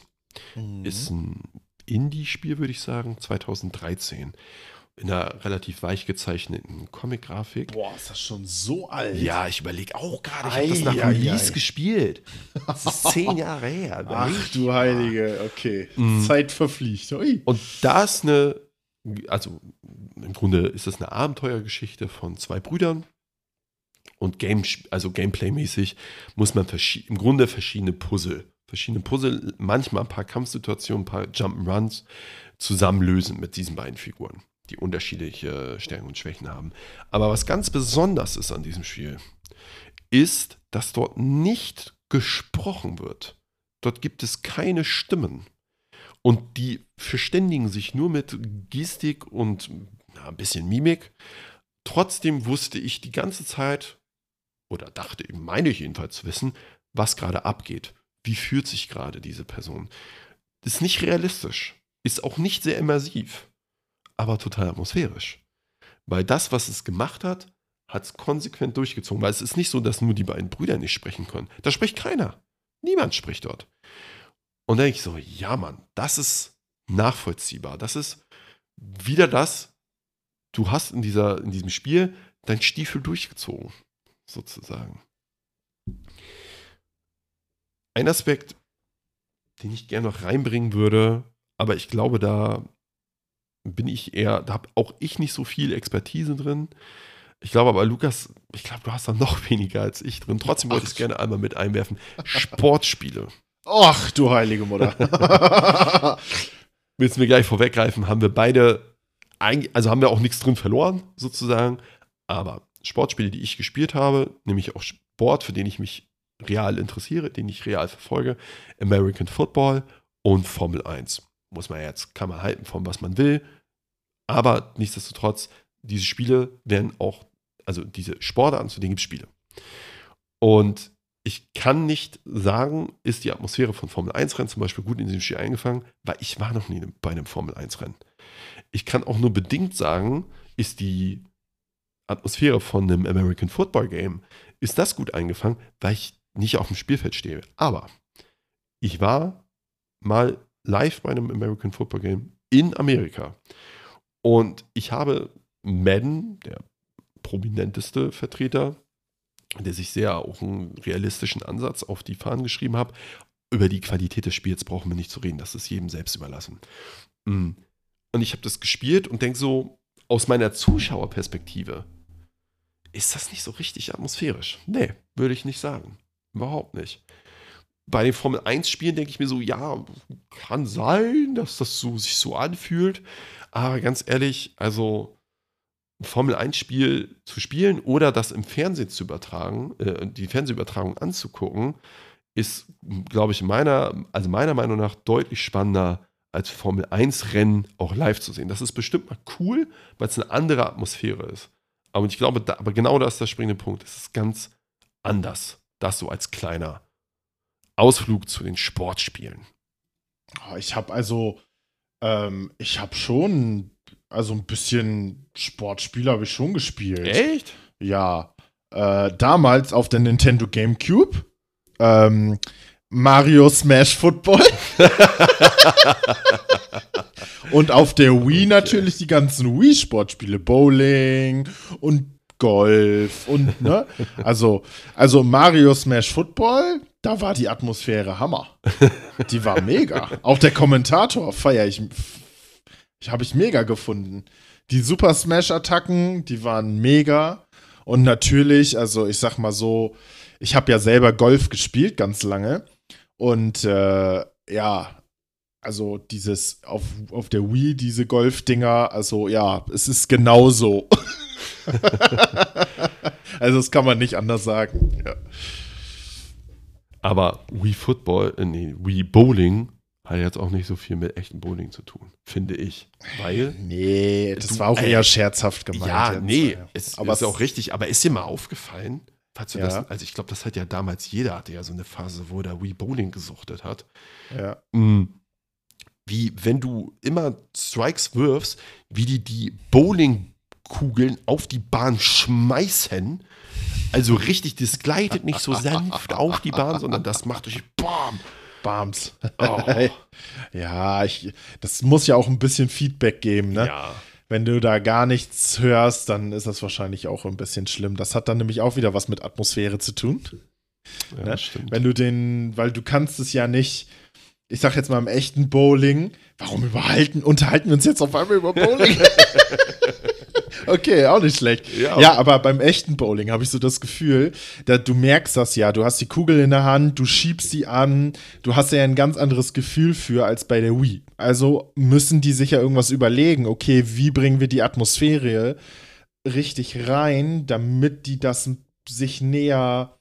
Mhm. Ist ein Indie-Spiel, würde ich sagen, 2013 in einer relativ weich gezeichneten Comic-Grafik. Boah, ist das schon so alt? Ja, ich überlege auch gerade, ich habe das nach Release ei. gespielt. Das ist zehn Jahre her. Ach du Heilige, okay. Mhm. Zeit verfliegt. Ui. Und da ist eine, also im Grunde ist das eine Abenteuergeschichte von zwei Brüdern. Und Game, also Gameplay-mäßig muss man im Grunde verschiedene Puzzle, verschiedene Puzzle, manchmal ein paar Kampfsituationen, ein paar Jump'n'Runs zusammenlösen mit diesen beiden Figuren, die unterschiedliche Stärken und Schwächen haben. Aber was ganz besonders ist an diesem Spiel, ist, dass dort nicht gesprochen wird. Dort gibt es keine Stimmen. Und die verständigen sich nur mit Gestik und ja, ein bisschen Mimik. Trotzdem wusste ich die ganze Zeit, oder dachte, meine ich jedenfalls zu wissen, was gerade abgeht. Wie fühlt sich gerade diese Person? Ist nicht realistisch, ist auch nicht sehr immersiv, aber total atmosphärisch. Weil das, was es gemacht hat, hat es konsequent durchgezogen. Weil es ist nicht so, dass nur die beiden Brüder nicht sprechen können. Da spricht keiner. Niemand spricht dort. Und da denke ich so, ja Mann, das ist nachvollziehbar. Das ist wieder das, du hast in, dieser, in diesem Spiel dein Stiefel durchgezogen, sozusagen. Ein Aspekt, den ich gerne noch reinbringen würde, aber ich glaube, da bin ich eher, da habe auch ich nicht so viel Expertise drin. Ich glaube aber, Lukas, ich glaube, du hast da noch weniger als ich drin. Trotzdem wollte ich es gerne einmal mit einwerfen. Sportspiele. Ach, du heilige Mutter. Willst du mir gleich vorweggreifen, haben wir beide also haben wir auch nichts drin verloren, sozusagen. Aber Sportspiele, die ich gespielt habe, nämlich auch Sport, für den ich mich real interessiere, den ich real verfolge, American Football und Formel 1. Muss man jetzt, kann man halten von was man will. Aber nichtsdestotrotz, diese Spiele werden auch, also diese Sportarten, zu denen gibt es Spiele. Und ich kann nicht sagen, ist die Atmosphäre von Formel 1-Rennen zum Beispiel gut in diesem Spiel eingefangen, weil ich war noch nie bei einem Formel 1-Rennen. Ich kann auch nur bedingt sagen, ist die Atmosphäre von einem American Football Game, ist das gut eingefangen, weil ich nicht auf dem Spielfeld stehe. Aber ich war mal live bei einem American Football Game in Amerika. Und ich habe Madden, der prominenteste Vertreter, der sich sehr auch einen realistischen Ansatz auf die Fahnen geschrieben hat. Über die Qualität des Spiels brauchen wir nicht zu reden, das ist jedem selbst überlassen. Und ich habe das gespielt und denke so, aus meiner Zuschauerperspektive, ist das nicht so richtig atmosphärisch? Nee, würde ich nicht sagen. Überhaupt nicht. bei den Formel 1-Spielen denke ich mir so, ja, kann sein, dass das so, sich so anfühlt. Aber ganz ehrlich, also ein Formel 1-Spiel zu spielen oder das im Fernsehen zu übertragen, äh, die Fernsehübertragung anzugucken, ist, glaube ich, meiner, also meiner Meinung nach deutlich spannender als Formel 1-Rennen auch live zu sehen. Das ist bestimmt mal cool, weil es eine andere Atmosphäre ist. Aber ich glaube, da, aber genau das ist der springende Punkt. Es ist ganz anders. Das so als kleiner Ausflug zu den Sportspielen. Ah, ich habe also, ähm, ich habe schon, also ein bisschen Sportspiele habe ich schon gespielt. Echt? Ja. Äh, damals auf der Nintendo GameCube. Ähm, Mario Smash Football. und auf der Wii natürlich die ganzen Wii-Sportspiele. Bowling und Golf und, ne? Also, also Mario Smash Football, da war die Atmosphäre Hammer. Die war mega. Auch der Kommentator feiere ich. Ich habe ich mega gefunden. Die Super Smash-Attacken, die waren mega. Und natürlich, also ich sag mal so, ich habe ja selber Golf gespielt ganz lange. Und äh, ja, also dieses auf, auf der Wii, diese Golf-Dinger, also ja, es ist genauso. also das kann man nicht anders sagen. Ja. Aber Wii Football, äh, nee, Wii Bowling hat jetzt auch nicht so viel mit echtem Bowling zu tun, finde ich. Weil. Nee, das du, war auch eher scherzhaft gemeint. Ja, jetzt. nee, es, aber ist ja auch richtig. Aber ist dir mal aufgefallen, Falls du ja. das, also ich glaube, das hat ja damals jeder hatte ja so eine Phase, wo er Wii Bowling gesuchtet hat. Ja. Mhm. Wie wenn du immer Strikes wirfst, wie die die Bowlingkugeln auf die Bahn schmeißen. Also richtig, das gleitet nicht so sanft auf die Bahn, sondern das macht durch BAM. Bams. Oh. ja, ich, das muss ja auch ein bisschen Feedback geben, ne? Ja wenn du da gar nichts hörst, dann ist das wahrscheinlich auch ein bisschen schlimm. Das hat dann nämlich auch wieder was mit Atmosphäre zu tun. Ja, ne? stimmt. Wenn du den, weil du kannst es ja nicht, ich sag jetzt mal im echten Bowling, warum überhalten, unterhalten wir uns jetzt auf einmal über Bowling? Okay, auch nicht schlecht. Ja, ja aber beim echten Bowling habe ich so das Gefühl, da, du merkst das ja. Du hast die Kugel in der Hand, du schiebst sie an, du hast ja ein ganz anderes Gefühl für als bei der Wii. Also müssen die sich ja irgendwas überlegen. Okay, wie bringen wir die Atmosphäre richtig rein, damit die das sich näher,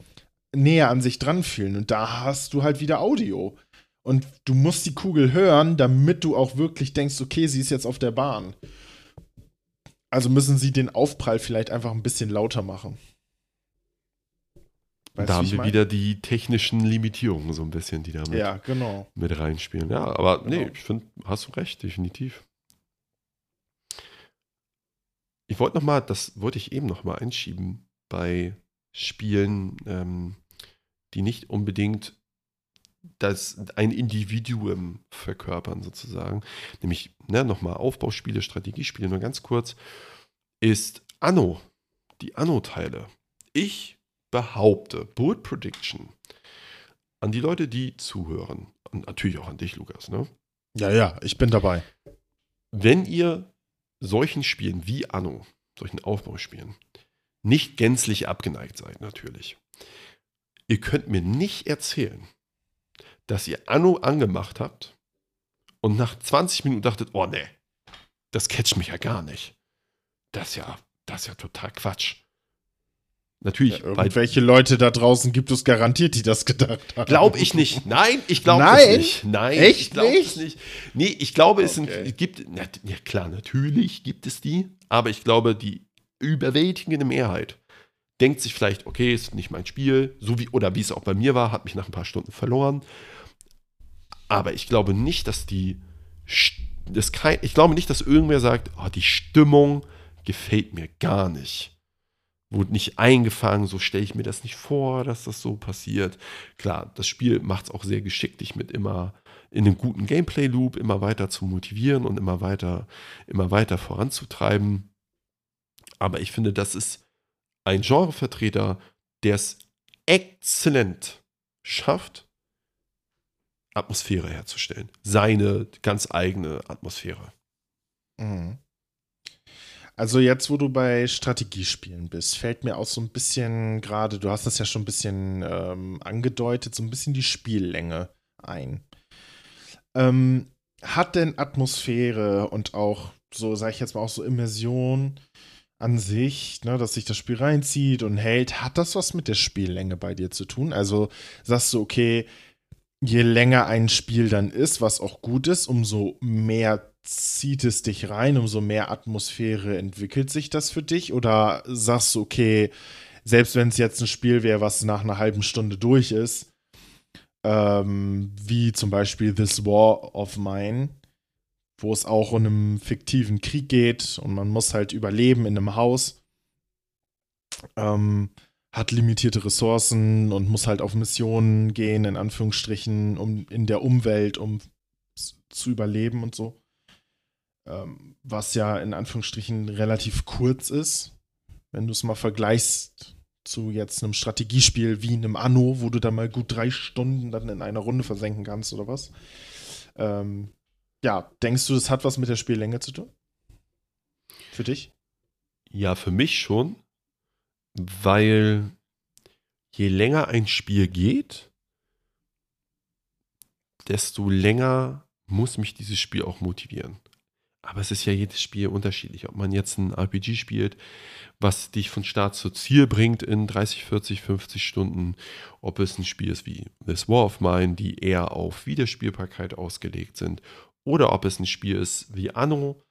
näher an sich dran fühlen. Und da hast du halt wieder Audio. Und du musst die Kugel hören, damit du auch wirklich denkst, okay, sie ist jetzt auf der Bahn. Also müssen sie den Aufprall vielleicht einfach ein bisschen lauter machen. Weißt da haben wir mein? wieder die technischen Limitierungen so ein bisschen, die da mit, ja, genau. mit reinspielen. Ja, aber genau. nee, ich finde, hast du recht, definitiv. Ich wollte noch mal, das wollte ich eben noch mal einschieben, bei Spielen, ähm, die nicht unbedingt das ein Individuum verkörpern sozusagen, nämlich ne, nochmal Aufbauspiele, Strategiespiele, nur ganz kurz, ist Anno, die Anno-Teile. Ich behaupte, Bullet Prediction, an die Leute, die zuhören, und natürlich auch an dich, Lukas, ne? Ja, ja, ich bin dabei. Wenn ihr solchen Spielen wie Anno, solchen Aufbauspielen, nicht gänzlich abgeneigt seid, natürlich, ihr könnt mir nicht erzählen, dass ihr Anno angemacht habt und nach 20 Minuten dachtet, oh nee, das catcht mich ja gar nicht. Das ist ja, das ist ja total Quatsch. Natürlich. Ja, irgendwelche Leute da draußen gibt es garantiert, die das gedacht haben. Glaube ich nicht. Nein, ich glaube es nicht. Nein, echt ich glaube es nicht. Nee, ich glaube, es okay. sind, gibt, na, ja klar, natürlich gibt es die, aber ich glaube, die überwältigende Mehrheit denkt sich vielleicht, okay, ist nicht mein Spiel, so wie, oder wie es auch bei mir war, hat mich nach ein paar Stunden verloren aber ich glaube nicht, dass die. Das kein, ich glaube nicht, dass irgendwer sagt, oh, die Stimmung gefällt mir gar nicht. Wurde nicht eingefangen, so stelle ich mir das nicht vor, dass das so passiert. Klar, das Spiel macht es auch sehr geschicklich mit immer in einem guten Gameplay-Loop immer weiter zu motivieren und immer weiter, immer weiter voranzutreiben. Aber ich finde, das ist ein Genrevertreter, der es exzellent schafft, Atmosphäre herzustellen. Seine ganz eigene Atmosphäre. Mhm. Also jetzt, wo du bei Strategiespielen bist, fällt mir auch so ein bisschen gerade, du hast das ja schon ein bisschen ähm, angedeutet, so ein bisschen die Spiellänge ein. Ähm, hat denn Atmosphäre und auch so, sag ich jetzt mal, auch so Immersion an sich, ne, dass sich das Spiel reinzieht und hält, hat das was mit der Spiellänge bei dir zu tun? Also sagst du, okay, je länger ein Spiel dann ist, was auch gut ist, umso mehr zieht es dich rein, umso mehr Atmosphäre entwickelt sich das für dich? Oder sagst du, okay, selbst wenn es jetzt ein Spiel wäre, was nach einer halben Stunde durch ist, ähm, wie zum Beispiel This War of Mine, wo es auch um einen fiktiven Krieg geht und man muss halt überleben in einem Haus, ähm, hat limitierte Ressourcen und muss halt auf Missionen gehen, in Anführungsstrichen, um in der Umwelt, um zu überleben und so ähm, was ja in Anführungsstrichen relativ kurz ist. Wenn du es mal vergleichst zu jetzt einem Strategiespiel wie einem Anno, wo du da mal gut drei Stunden dann in einer Runde versenken kannst oder was. Ähm, ja, denkst du, das hat was mit der Spiellänge zu tun? Für dich? Ja, für mich schon, weil je länger ein Spiel geht, desto länger muss mich dieses Spiel auch motivieren. Aber es ist ja jedes Spiel unterschiedlich. Ob man jetzt ein RPG spielt, was dich von Start zu Ziel bringt in 30, 40, 50 Stunden, ob es ein Spiel ist wie This War of Mine, die eher auf Wiederspielbarkeit ausgelegt sind, oder ob es ein Spiel ist wie Anno,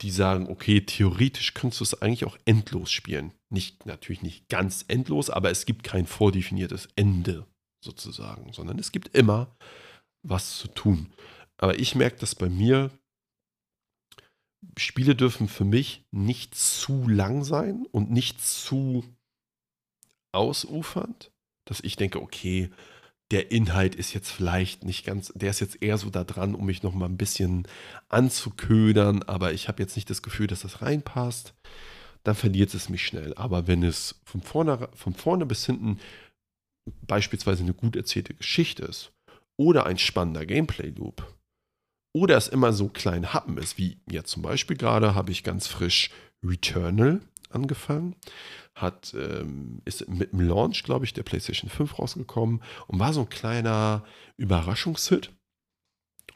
die sagen, okay, theoretisch könntest du es eigentlich auch endlos spielen. Nicht, natürlich nicht ganz endlos, aber es gibt kein vordefiniertes Ende sozusagen, sondern es gibt immer was zu tun. Aber ich merke das bei mir, Spiele dürfen für mich nicht zu lang sein und nicht zu ausufernd, dass ich denke, okay, der Inhalt ist jetzt vielleicht nicht ganz, der ist jetzt eher so da dran, um mich noch mal ein bisschen anzuködern, aber ich habe jetzt nicht das Gefühl, dass das reinpasst, dann verliert es mich schnell. Aber wenn es von vorne, von vorne bis hinten beispielsweise eine gut erzählte Geschichte ist oder ein spannender Gameplay-Loop, oder es immer so klein Happen ist, wie jetzt zum Beispiel gerade habe ich ganz frisch Returnal angefangen. Hat, ähm, ist mit dem Launch, glaube ich, der PlayStation 5 rausgekommen und war so ein kleiner Überraschungshit.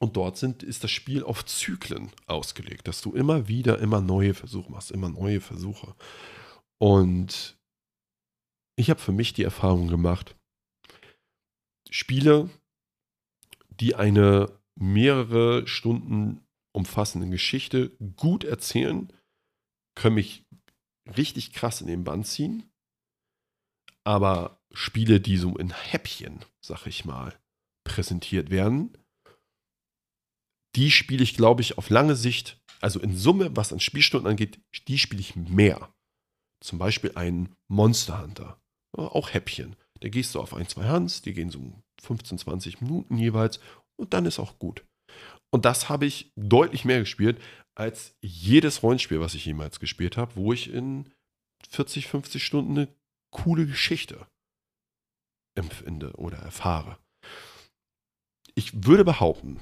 Und dort sind, ist das Spiel auf Zyklen ausgelegt, dass du immer wieder, immer neue Versuche machst, immer neue Versuche. Und ich habe für mich die Erfahrung gemacht, Spiele, die eine mehrere Stunden umfassende Geschichte gut erzählen, können mich richtig krass in den Bann ziehen. Aber Spiele, die so in Häppchen, sag ich mal, präsentiert werden, die spiele ich, glaube ich, auf lange Sicht, also in Summe, was an Spielstunden angeht, die spiele ich mehr. Zum Beispiel ein Monster Hunter. Auch Häppchen. Da gehst du auf ein, zwei Hans, die gehen so 15, 20 Minuten jeweils und dann ist auch gut. Und das habe ich deutlich mehr gespielt als jedes Rollenspiel, was ich jemals gespielt habe, wo ich in 40, 50 Stunden eine coole Geschichte empfinde oder erfahre. Ich würde behaupten,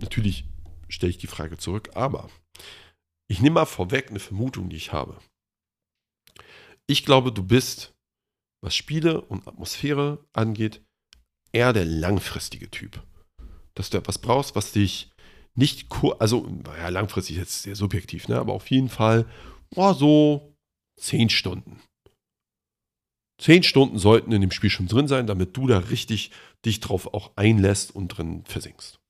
natürlich stelle ich die Frage zurück, aber ich nehme mal vorweg eine Vermutung, die ich habe. Ich glaube, du bist, was Spiele und Atmosphäre angeht, eher der langfristige Typ dass du etwas brauchst, was dich nicht, also naja, langfristig jetzt sehr subjektiv, ne? aber auf jeden Fall oh, so zehn Stunden. Zehn Stunden sollten in dem Spiel schon drin sein, damit du da richtig dich drauf auch einlässt und drin versinkst.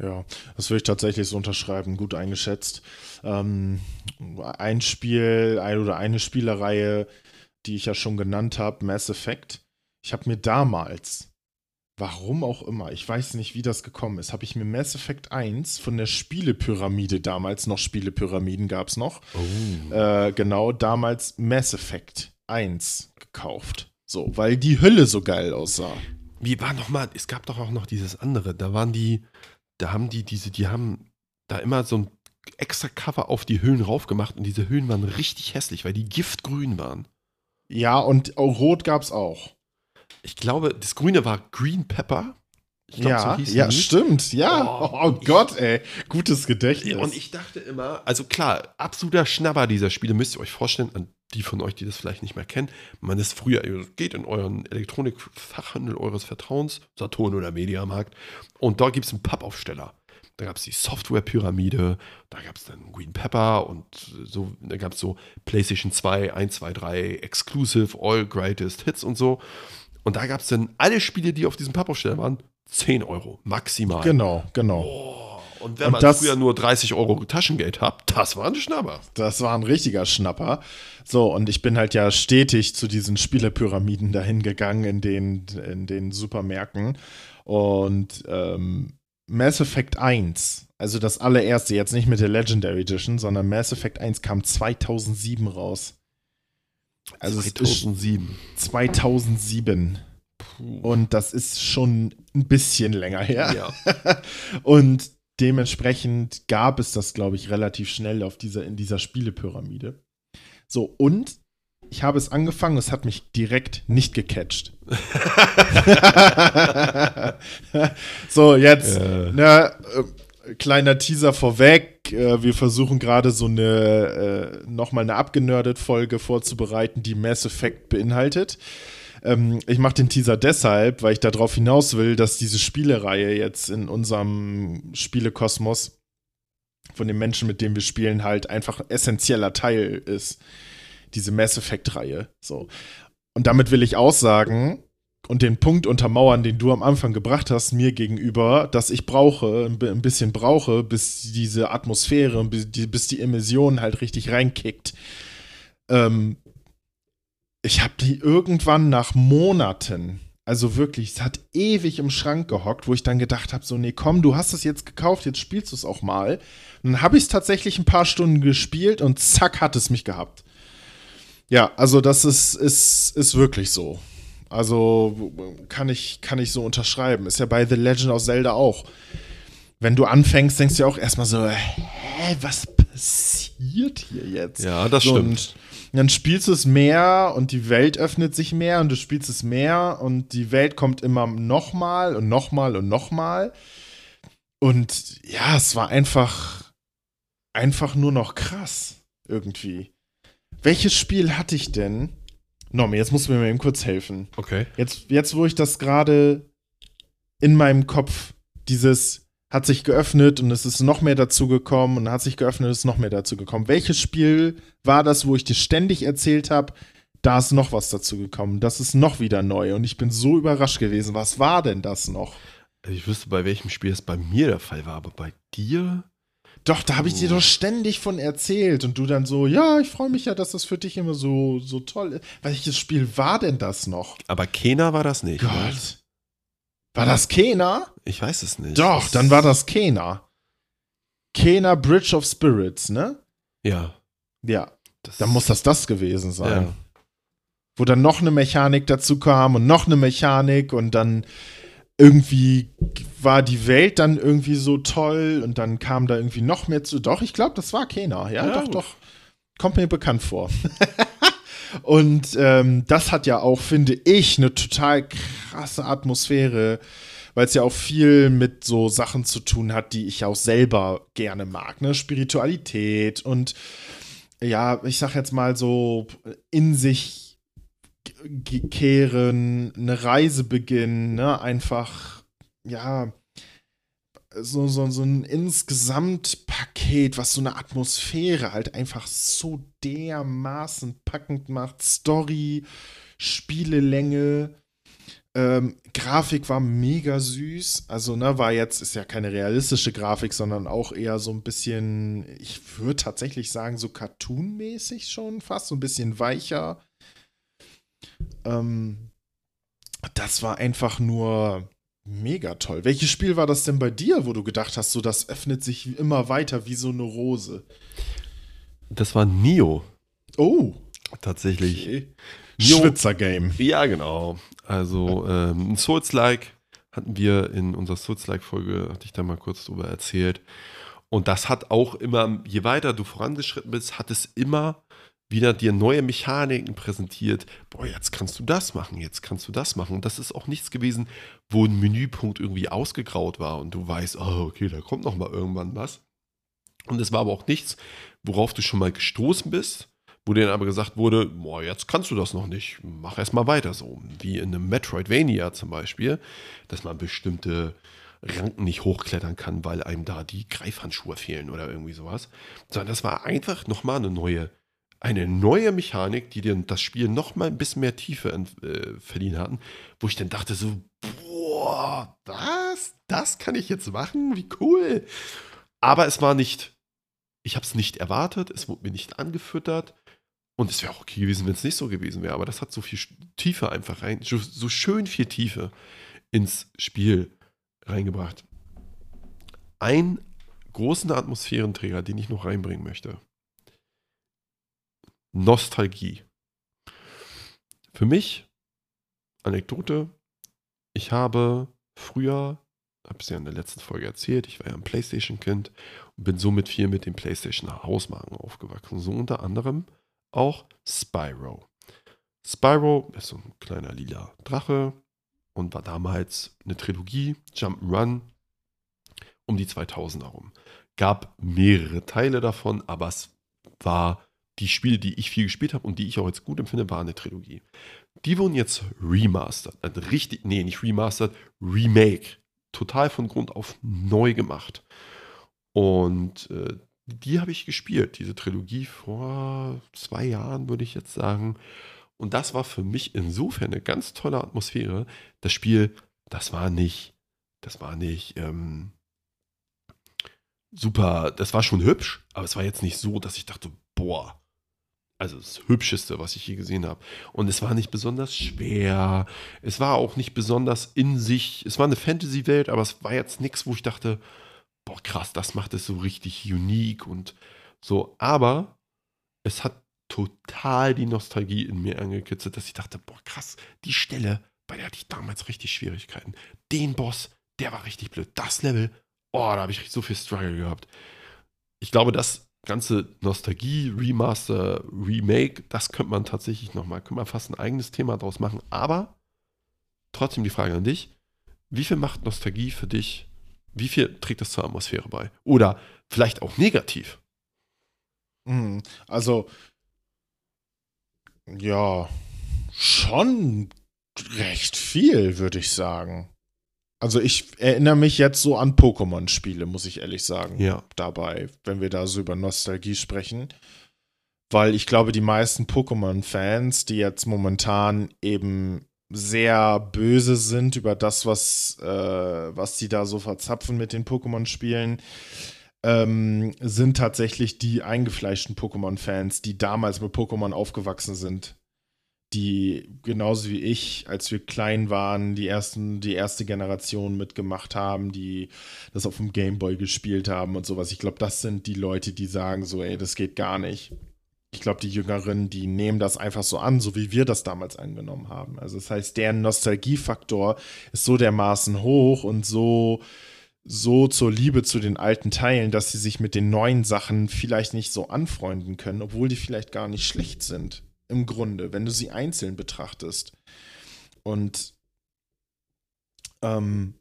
Ja, das würde ich tatsächlich so unterschreiben, gut eingeschätzt. Ähm, ein Spiel, ein oder eine Spielereihe, die ich ja schon genannt habe, Mass Effect. Ich habe mir damals warum auch immer, ich weiß nicht, wie das gekommen ist, habe ich mir Mass Effect 1 von der Spielepyramide, damals noch Spielepyramiden gab es noch, oh. äh, genau, damals Mass Effect 1 gekauft. So, weil die Hülle so geil aussah. Wie war nochmal, es gab doch auch noch dieses andere, da waren die, da haben die diese, die haben da immer so ein extra Cover auf die Hüllen raufgemacht und diese Hüllen waren richtig hässlich, weil die giftgrün waren. Ja, und rot gab es auch ich glaube, das Grüne war Green Pepper. Ich glaub, ja, so ja, stimmt. Ja. Oh, Oh, Gott, ey. Gutes Gedächtnis. Und ich dachte immer, also klar, absoluter Schnabber dieser Spiele, müsst ihr euch vorstellen, an die von euch, die das vielleicht nicht mehr kennen, man ist früher, ihr geht in euren Elektronikfachhandel eures Vertrauens, Saturn oder Mediamarkt, und da gibt es einen Pappaufsteller. Da gab es die Software-Pyramide, da gab es dann Green Pepper und so, da gab es so PlayStation 2, 1, 2, 3, Exclusive, All Greatest Hits und so. Und da gab es dann alle Spiele, die auf diesem Pappaufsteller waren, 10 Euro maximal. Genau, genau. Oh, und wenn Und man das- früher nur 30 Euro Taschengeld hat, das war ein Schnabber. Das war ein richtiger Schnapper. So, und ich bin halt ja stetig zu diesen Spielepyramiden dahin gegangen in den, in den Supermärkten. Und ähm, Mass Effect 1, also das allererste, jetzt nicht mit der Legendary Edition, sondern Mass Effect 1 kam 2007 raus. Also es ist 2007. 2007. Puh. Und das ist schon ein bisschen länger her. Ja. Und dementsprechend gab es das, glaube ich, relativ schnell auf dieser, in dieser Spielepyramide. So, und ich habe es angefangen, es hat mich direkt nicht gecatcht. so, jetzt, Äh. ne, äh, kleiner Teaser vorweg. Äh, wir versuchen gerade so eine, äh, nochmal eine abgenördet Folge vorzubereiten, die Mass Effect beinhaltet. Ähm, ich mache den Teaser deshalb, weil ich darauf hinaus will, dass diese Spielereihe jetzt in unserem Spielekosmos von den Menschen, mit denen wir spielen, halt einfach ein essentieller Teil ist. Diese Mass Effect-Reihe. So. Und damit will ich aussagen und den Punkt untermauern, den du am Anfang gebracht hast, mir gegenüber, dass ich brauche, ein bi- ein bisschen brauche, bis diese Atmosphäre, bis die, bis die Emission halt richtig reinkickt. Ähm, ich habe die irgendwann nach Monaten, also wirklich, es hat ewig im Schrank gehockt, wo ich dann gedacht habe, so, nee, komm, du hast es jetzt gekauft, jetzt spielst du es auch mal. Und dann habe ich es tatsächlich ein paar Stunden gespielt und zack, hat es mich gehabt. Ja, also das ist, ist, ist wirklich so. Also kann ich, kann ich so unterschreiben. Ist ja bei The Legend of Zelda auch. Wenn du anfängst, denkst du ja auch erstmal so, hä, was passiert hier jetzt? ja, das So, stimmt. Dann spielst du es mehr und die Welt öffnet sich mehr und du spielst es mehr und die Welt kommt immer nochmal und nochmal und nochmal. Und ja, es war einfach, einfach nur noch krass irgendwie. Welches Spiel hatte ich denn? Normi, jetzt musst du mir mal eben kurz helfen. Okay. Jetzt, jetzt wo ich das gerade in meinem Kopf, dieses hat sich geöffnet und es ist noch mehr dazu gekommen und hat sich geöffnet und es ist noch mehr dazu gekommen. Welches Spiel war das, wo ich dir ständig erzählt habe, da ist noch was dazu gekommen, das ist noch wieder neu und ich bin so überrascht gewesen. Was war denn das noch? Also ich wüsste, bei welchem Spiel es bei mir der Fall war, aber bei dir? Doch, da habe ich dir doch ständig von erzählt und du dann so, ja, ich freue mich ja, dass das für dich immer so, so toll ist. Welches Spiel war denn das noch? Aber Kena war das nicht. ne? Gott. War das Kena? Ich weiß es nicht. Doch, Das- dann war das Kena. Kena Bridge of Spirits, ne? Ja. Ja, Das, dann muss das das gewesen sein. Ja. Wo dann noch eine Mechanik dazu kam und noch eine Mechanik und dann irgendwie war die Welt dann irgendwie so toll und dann kam da irgendwie noch mehr zu. Doch, ich glaube, das war Kena. Ja, Ja, doch, gut. doch. Kommt mir bekannt vor. und ähm, das hat ja auch, finde ich, eine total krasse Atmosphäre, weil es ja auch viel mit so Sachen zu tun hat, die ich auch selber gerne mag. Ne? Spiritualität und ja, ich sag jetzt mal so in sich ge- kehren, eine Reise beginnen, ne? einfach, ja, so, so, so ein Insgesamtpaket, was so eine Atmosphäre halt einfach so dermaßen packend macht. Story, Spielelänge, ähm, Grafik war mega süß. Also, ne, war jetzt, ist ja keine realistische Grafik, sondern auch eher so ein bisschen, ich würde tatsächlich sagen, so cartoonmäßig schon fast, so ein bisschen weicher. Ähm, das war einfach nur mega toll. Welches Spiel war das denn bei dir, wo du gedacht hast, so das öffnet sich immer weiter wie so eine Rose? Das war Nio. Oh, Tatsächlich. okay. Jo. Schwitzer-Game. Ja, genau. Also ähm, ein Souls-like hatten wir in unserer Souls-like-Folge, hatte ich da mal kurz drüber erzählt. Und das hat auch immer, je weiter du vorangeschritten bist, hat es immer wieder dir neue Mechaniken präsentiert. Boah, jetzt kannst du das machen, jetzt kannst du das machen. Und das ist auch nichts gewesen, wo ein Menüpunkt irgendwie ausgegraut war und du weißt, oh, okay, da kommt noch mal irgendwann was. Und es war aber auch nichts, worauf du schon mal gestoßen bist, wo dir dann aber gesagt wurde, boah, jetzt kannst du das noch nicht, mach erst mal weiter so. Wie in einem Metroidvania zum Beispiel, dass man bestimmte Ranken nicht hochklettern kann, weil einem da die Greifhandschuhe fehlen oder irgendwie sowas. Sondern das war einfach nochmal eine neue, eine neue Mechanik, die dir das Spiel nochmal ein bisschen mehr Tiefe äh, verdient hatten, wo ich dann dachte so, boah, was? Das kann ich jetzt machen? Wie cool. Aber es war nicht, ich habe es nicht erwartet, es wurde mir nicht angefüttert. Und es wäre auch okay gewesen, wenn es nicht so gewesen wäre. Aber das hat so viel Tiefe einfach rein, so schön viel Tiefe ins Spiel reingebracht. Ein großen Atmosphärenträger, den ich noch reinbringen möchte. Nostalgie. Für mich, Anekdote, ich habe früher, habe es ja in der letzten Folge erzählt, ich war ja ein Playstation-Kind und bin somit viel mit den Playstation-Hausmarken aufgewachsen. So unter anderem auch Spyro. Spyro ist so ein kleiner lila Drache, und war damals eine Trilogie, Jump'n'Run, um die 2000er rum. Gab mehrere Teile davon, aber es war die Spiele, die ich viel gespielt habe und die ich auch jetzt gut empfinde, war eine Trilogie. Die wurden jetzt remastered. Also richtig, nee, nicht remastered, Remake. Total von Grund auf neu gemacht. Und äh, die habe ich gespielt, diese Trilogie vor zwei Jahren, würde ich jetzt sagen. Und das war für mich insofern eine ganz tolle Atmosphäre. Das Spiel, das war nicht, das war nicht ähm, super, das war schon hübsch, aber es war jetzt nicht so, dass ich dachte, boah, also das Hübscheste, was ich je gesehen habe. Und es war nicht besonders schwer. Es war auch nicht besonders in sich. Es war eine Fantasy-Welt, aber es war jetzt nichts, wo ich dachte, boah, krass, das macht es so richtig unique und so. Aber es hat total die Nostalgie in mir angekitzelt, dass ich dachte, boah, krass, die Stelle, bei der hatte ich damals richtig Schwierigkeiten. Den Boss, der war richtig blöd. Das Level, oh, da habe ich so viel Struggle gehabt. Ich glaube, das ganze Nostalgie, Remaster, Remake, das könnte man tatsächlich nochmal, könnte man fast ein eigenes Thema daraus machen. Aber trotzdem die Frage an dich, wie viel macht Nostalgie für dich, wie viel trägt das zur Atmosphäre bei? Oder vielleicht auch negativ? Mhm. Also ja, schon recht viel, würde ich sagen. Also ich erinnere mich jetzt so an Pokémon-Spiele, muss ich ehrlich sagen. Ja. Dabei, wenn wir da so über Nostalgie sprechen. Weil ich glaube, die meisten Pokémon-Fans, die jetzt momentan eben sehr böse sind über das, was, äh, was die da so verzapfen mit den Pokémon-Spielen, ähm, sind tatsächlich die eingefleischten Pokémon-Fans, die damals mit Pokémon aufgewachsen sind. Die genauso wie ich, als wir klein waren, die ersten, die erste Generation mitgemacht haben, die das auf dem Gameboy gespielt haben und sowas. Ich glaube, das sind die Leute, die sagen so, ey, das geht gar nicht. Ich glaube, die Jüngeren, die nehmen das einfach so an, so wie wir das damals angenommen haben. Also das heißt, deren Nostalgiefaktor ist so dermaßen hoch und so so zur Liebe zu den alten Teilen, dass sie sich mit den neuen Sachen vielleicht nicht so anfreunden können, obwohl die vielleicht gar nicht schlecht sind. Im Grunde, wenn du sie einzeln betrachtest. Und ähm,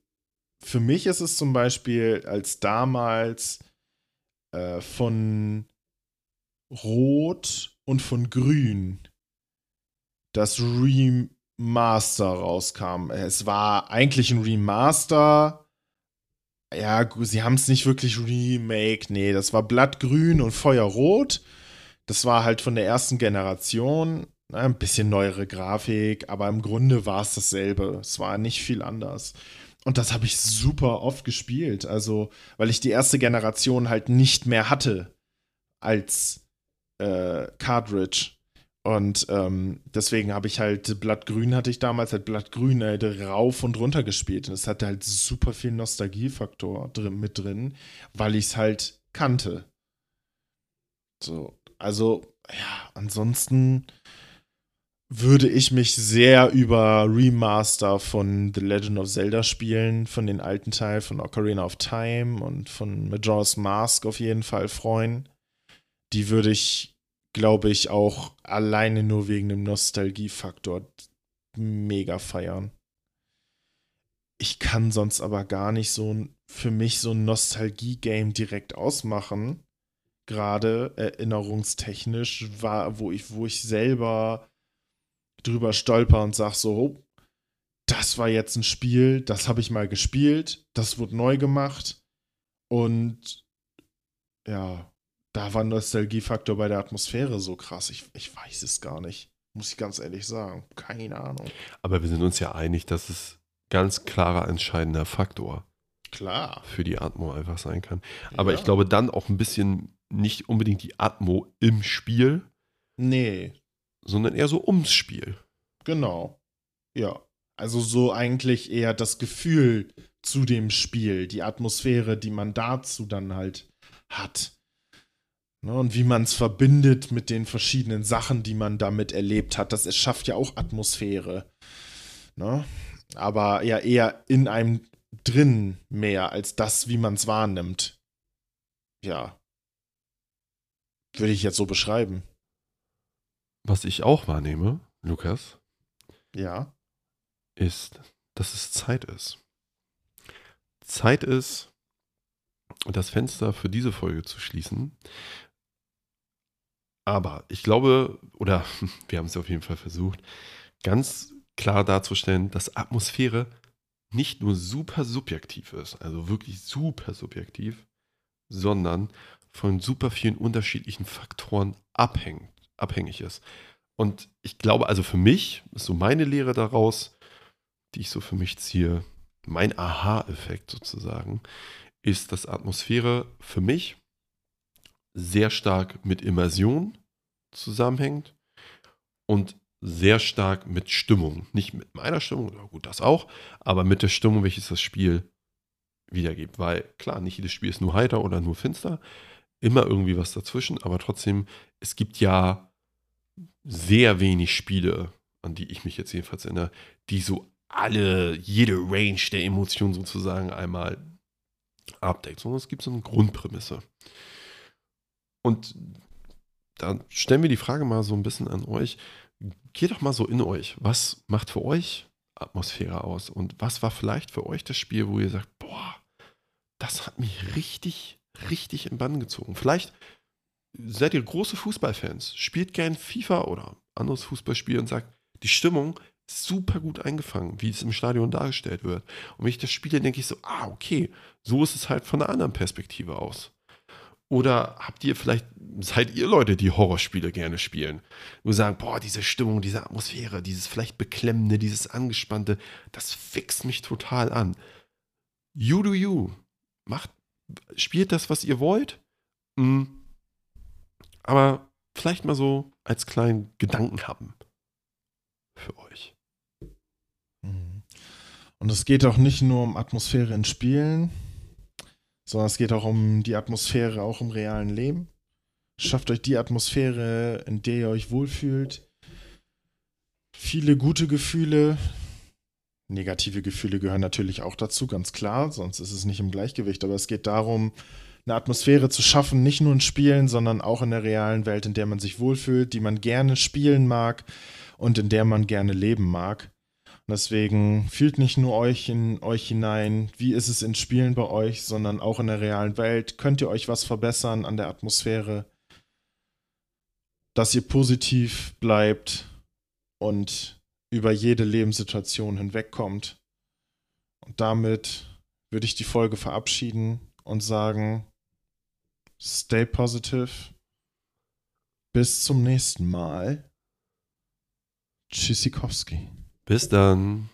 für mich ist es zum Beispiel als damals äh, von Rot und von Grün das Remaster rauskam. Es war eigentlich ein Remaster ja, sie haben es nicht wirklich remake. Nee, das war Blattgrün und Feuerrot. Das war halt von der ersten Generation. Ein bisschen neuere Grafik, aber im Grunde war es dasselbe. Es war nicht viel anders. Und das habe ich super oft gespielt. Also, weil ich die erste Generation halt nicht mehr hatte als äh, Cartridge. Und ähm, deswegen habe ich halt Blattgrün hatte ich damals halt Blattgrün halt rauf und runter gespielt. Und es hatte halt super viel Nostalgiefaktor drin, mit drin, weil ich es halt kannte. So, also, ja, ansonsten würde ich mich sehr über Remaster von The Legend of Zelda spielen, von den alten Teilen, von Ocarina of Time und von Majora's Mask auf jeden Fall freuen. Die würde ich glaube ich, auch alleine nur wegen dem Nostalgiefaktor mega feiern. Ich kann sonst aber gar nicht so für mich so ein Nostalgie-Game direkt ausmachen. Gerade erinnerungstechnisch, war, wo ich, wo ich selber drüber stolper und sag so, oh, das war jetzt ein Spiel, das habe ich mal gespielt, das wurde neu gemacht und ja, da war Nostalgiefaktor bei der Atmosphäre so krass. Ich, ich weiß es gar nicht, muss ich ganz ehrlich sagen. Keine Ahnung. Aber wir sind uns ja einig, dass es ganz klarer entscheidender Faktor Klar. für die Atmo einfach sein kann. Aber ja. ich glaube dann auch ein bisschen nicht unbedingt die Atmo im Spiel. Nee. Sondern eher so ums Spiel. Genau. Ja. Also so eigentlich eher das Gefühl zu dem Spiel, die Atmosphäre, die man dazu dann halt hat. Ne, und wie man es verbindet mit den verschiedenen Sachen, die man damit erlebt hat. Das es schafft ja auch Atmosphäre. Ne? Aber ja eher in einem drin mehr als das, wie man es wahrnimmt. Ja. Würde ich jetzt so beschreiben. Was ich auch wahrnehme, Lukas. Ja. Ist, dass es Zeit ist. Zeit ist, das Fenster für diese Folge zu schließen. Aber ich glaube, oder wir haben es auf jeden Fall versucht, ganz klar darzustellen, dass Atmosphäre nicht nur super subjektiv ist, also wirklich super subjektiv, sondern von super vielen unterschiedlichen Faktoren abhängt, abhängig ist. Und ich glaube, also für mich ist so meine Lehre daraus, die ich so für mich ziehe, mein Aha-Effekt sozusagen, ist, dass Atmosphäre für mich sehr stark mit Immersion zusammenhängt und sehr stark mit Stimmung. Nicht mit meiner Stimmung, gut, das auch, aber mit der Stimmung, welches das Spiel wiedergibt. Weil klar, nicht jedes Spiel ist nur heiter oder nur finster. Immer irgendwie was dazwischen, aber trotzdem, es gibt ja sehr wenig Spiele, an die ich mich jetzt jedenfalls erinnere, die so alle, jede Range der Emotionen sozusagen einmal abdeckt, sondern es gibt so eine Grundprämisse. Und da stellen wir die Frage mal so ein bisschen an euch. Geht doch mal so in euch. Was macht für euch Atmosphäre aus? Und was war vielleicht für euch das Spiel, wo ihr sagt, boah, das hat mich richtig, richtig in Bann gezogen? Vielleicht seid ihr große Fußballfans, spielt gern FIFA oder anderes Fußballspiel und sagt, die Stimmung ist super gut eingefangen, wie es im Stadion dargestellt wird. Und wenn ich das spiele, denke ich so, ah, okay, so ist es halt von einer anderen Perspektive aus. Oder habt ihr vielleicht, seid ihr Leute, die Horrorspiele gerne spielen? Nur sagen, boah, diese Stimmung, diese Atmosphäre, dieses vielleicht Beklemmende, dieses Angespannte, das fixt mich total an. You do you. Macht, spielt das, was ihr wollt. Mhm. Aber vielleicht mal so als kleinen Gedanken haben. Für euch. Mhm. Und es geht auch nicht nur um Atmosphäre in Spielen, sondern es geht auch um die Atmosphäre, auch im realen Leben. Schafft euch die Atmosphäre, in der ihr euch wohlfühlt. Viele gute Gefühle. Negative Gefühle gehören natürlich auch dazu, ganz klar, sonst ist es nicht im Gleichgewicht. Aber es geht darum, eine Atmosphäre zu schaffen, nicht nur in Spielen, sondern auch in der realen Welt, in der man sich wohlfühlt, die man gerne spielen mag und in der man gerne leben mag. Deswegen fühlt nicht nur euch in euch hinein, wie ist es in Spielen bei euch, sondern auch in der realen Welt. Könnt ihr euch was verbessern an der Atmosphäre, dass ihr positiv bleibt und über jede Lebenssituation hinwegkommt. Und damit würde ich die Folge verabschieden und sagen, stay positive. Bis zum nächsten Mal. Tschüssikowski. Bis dann.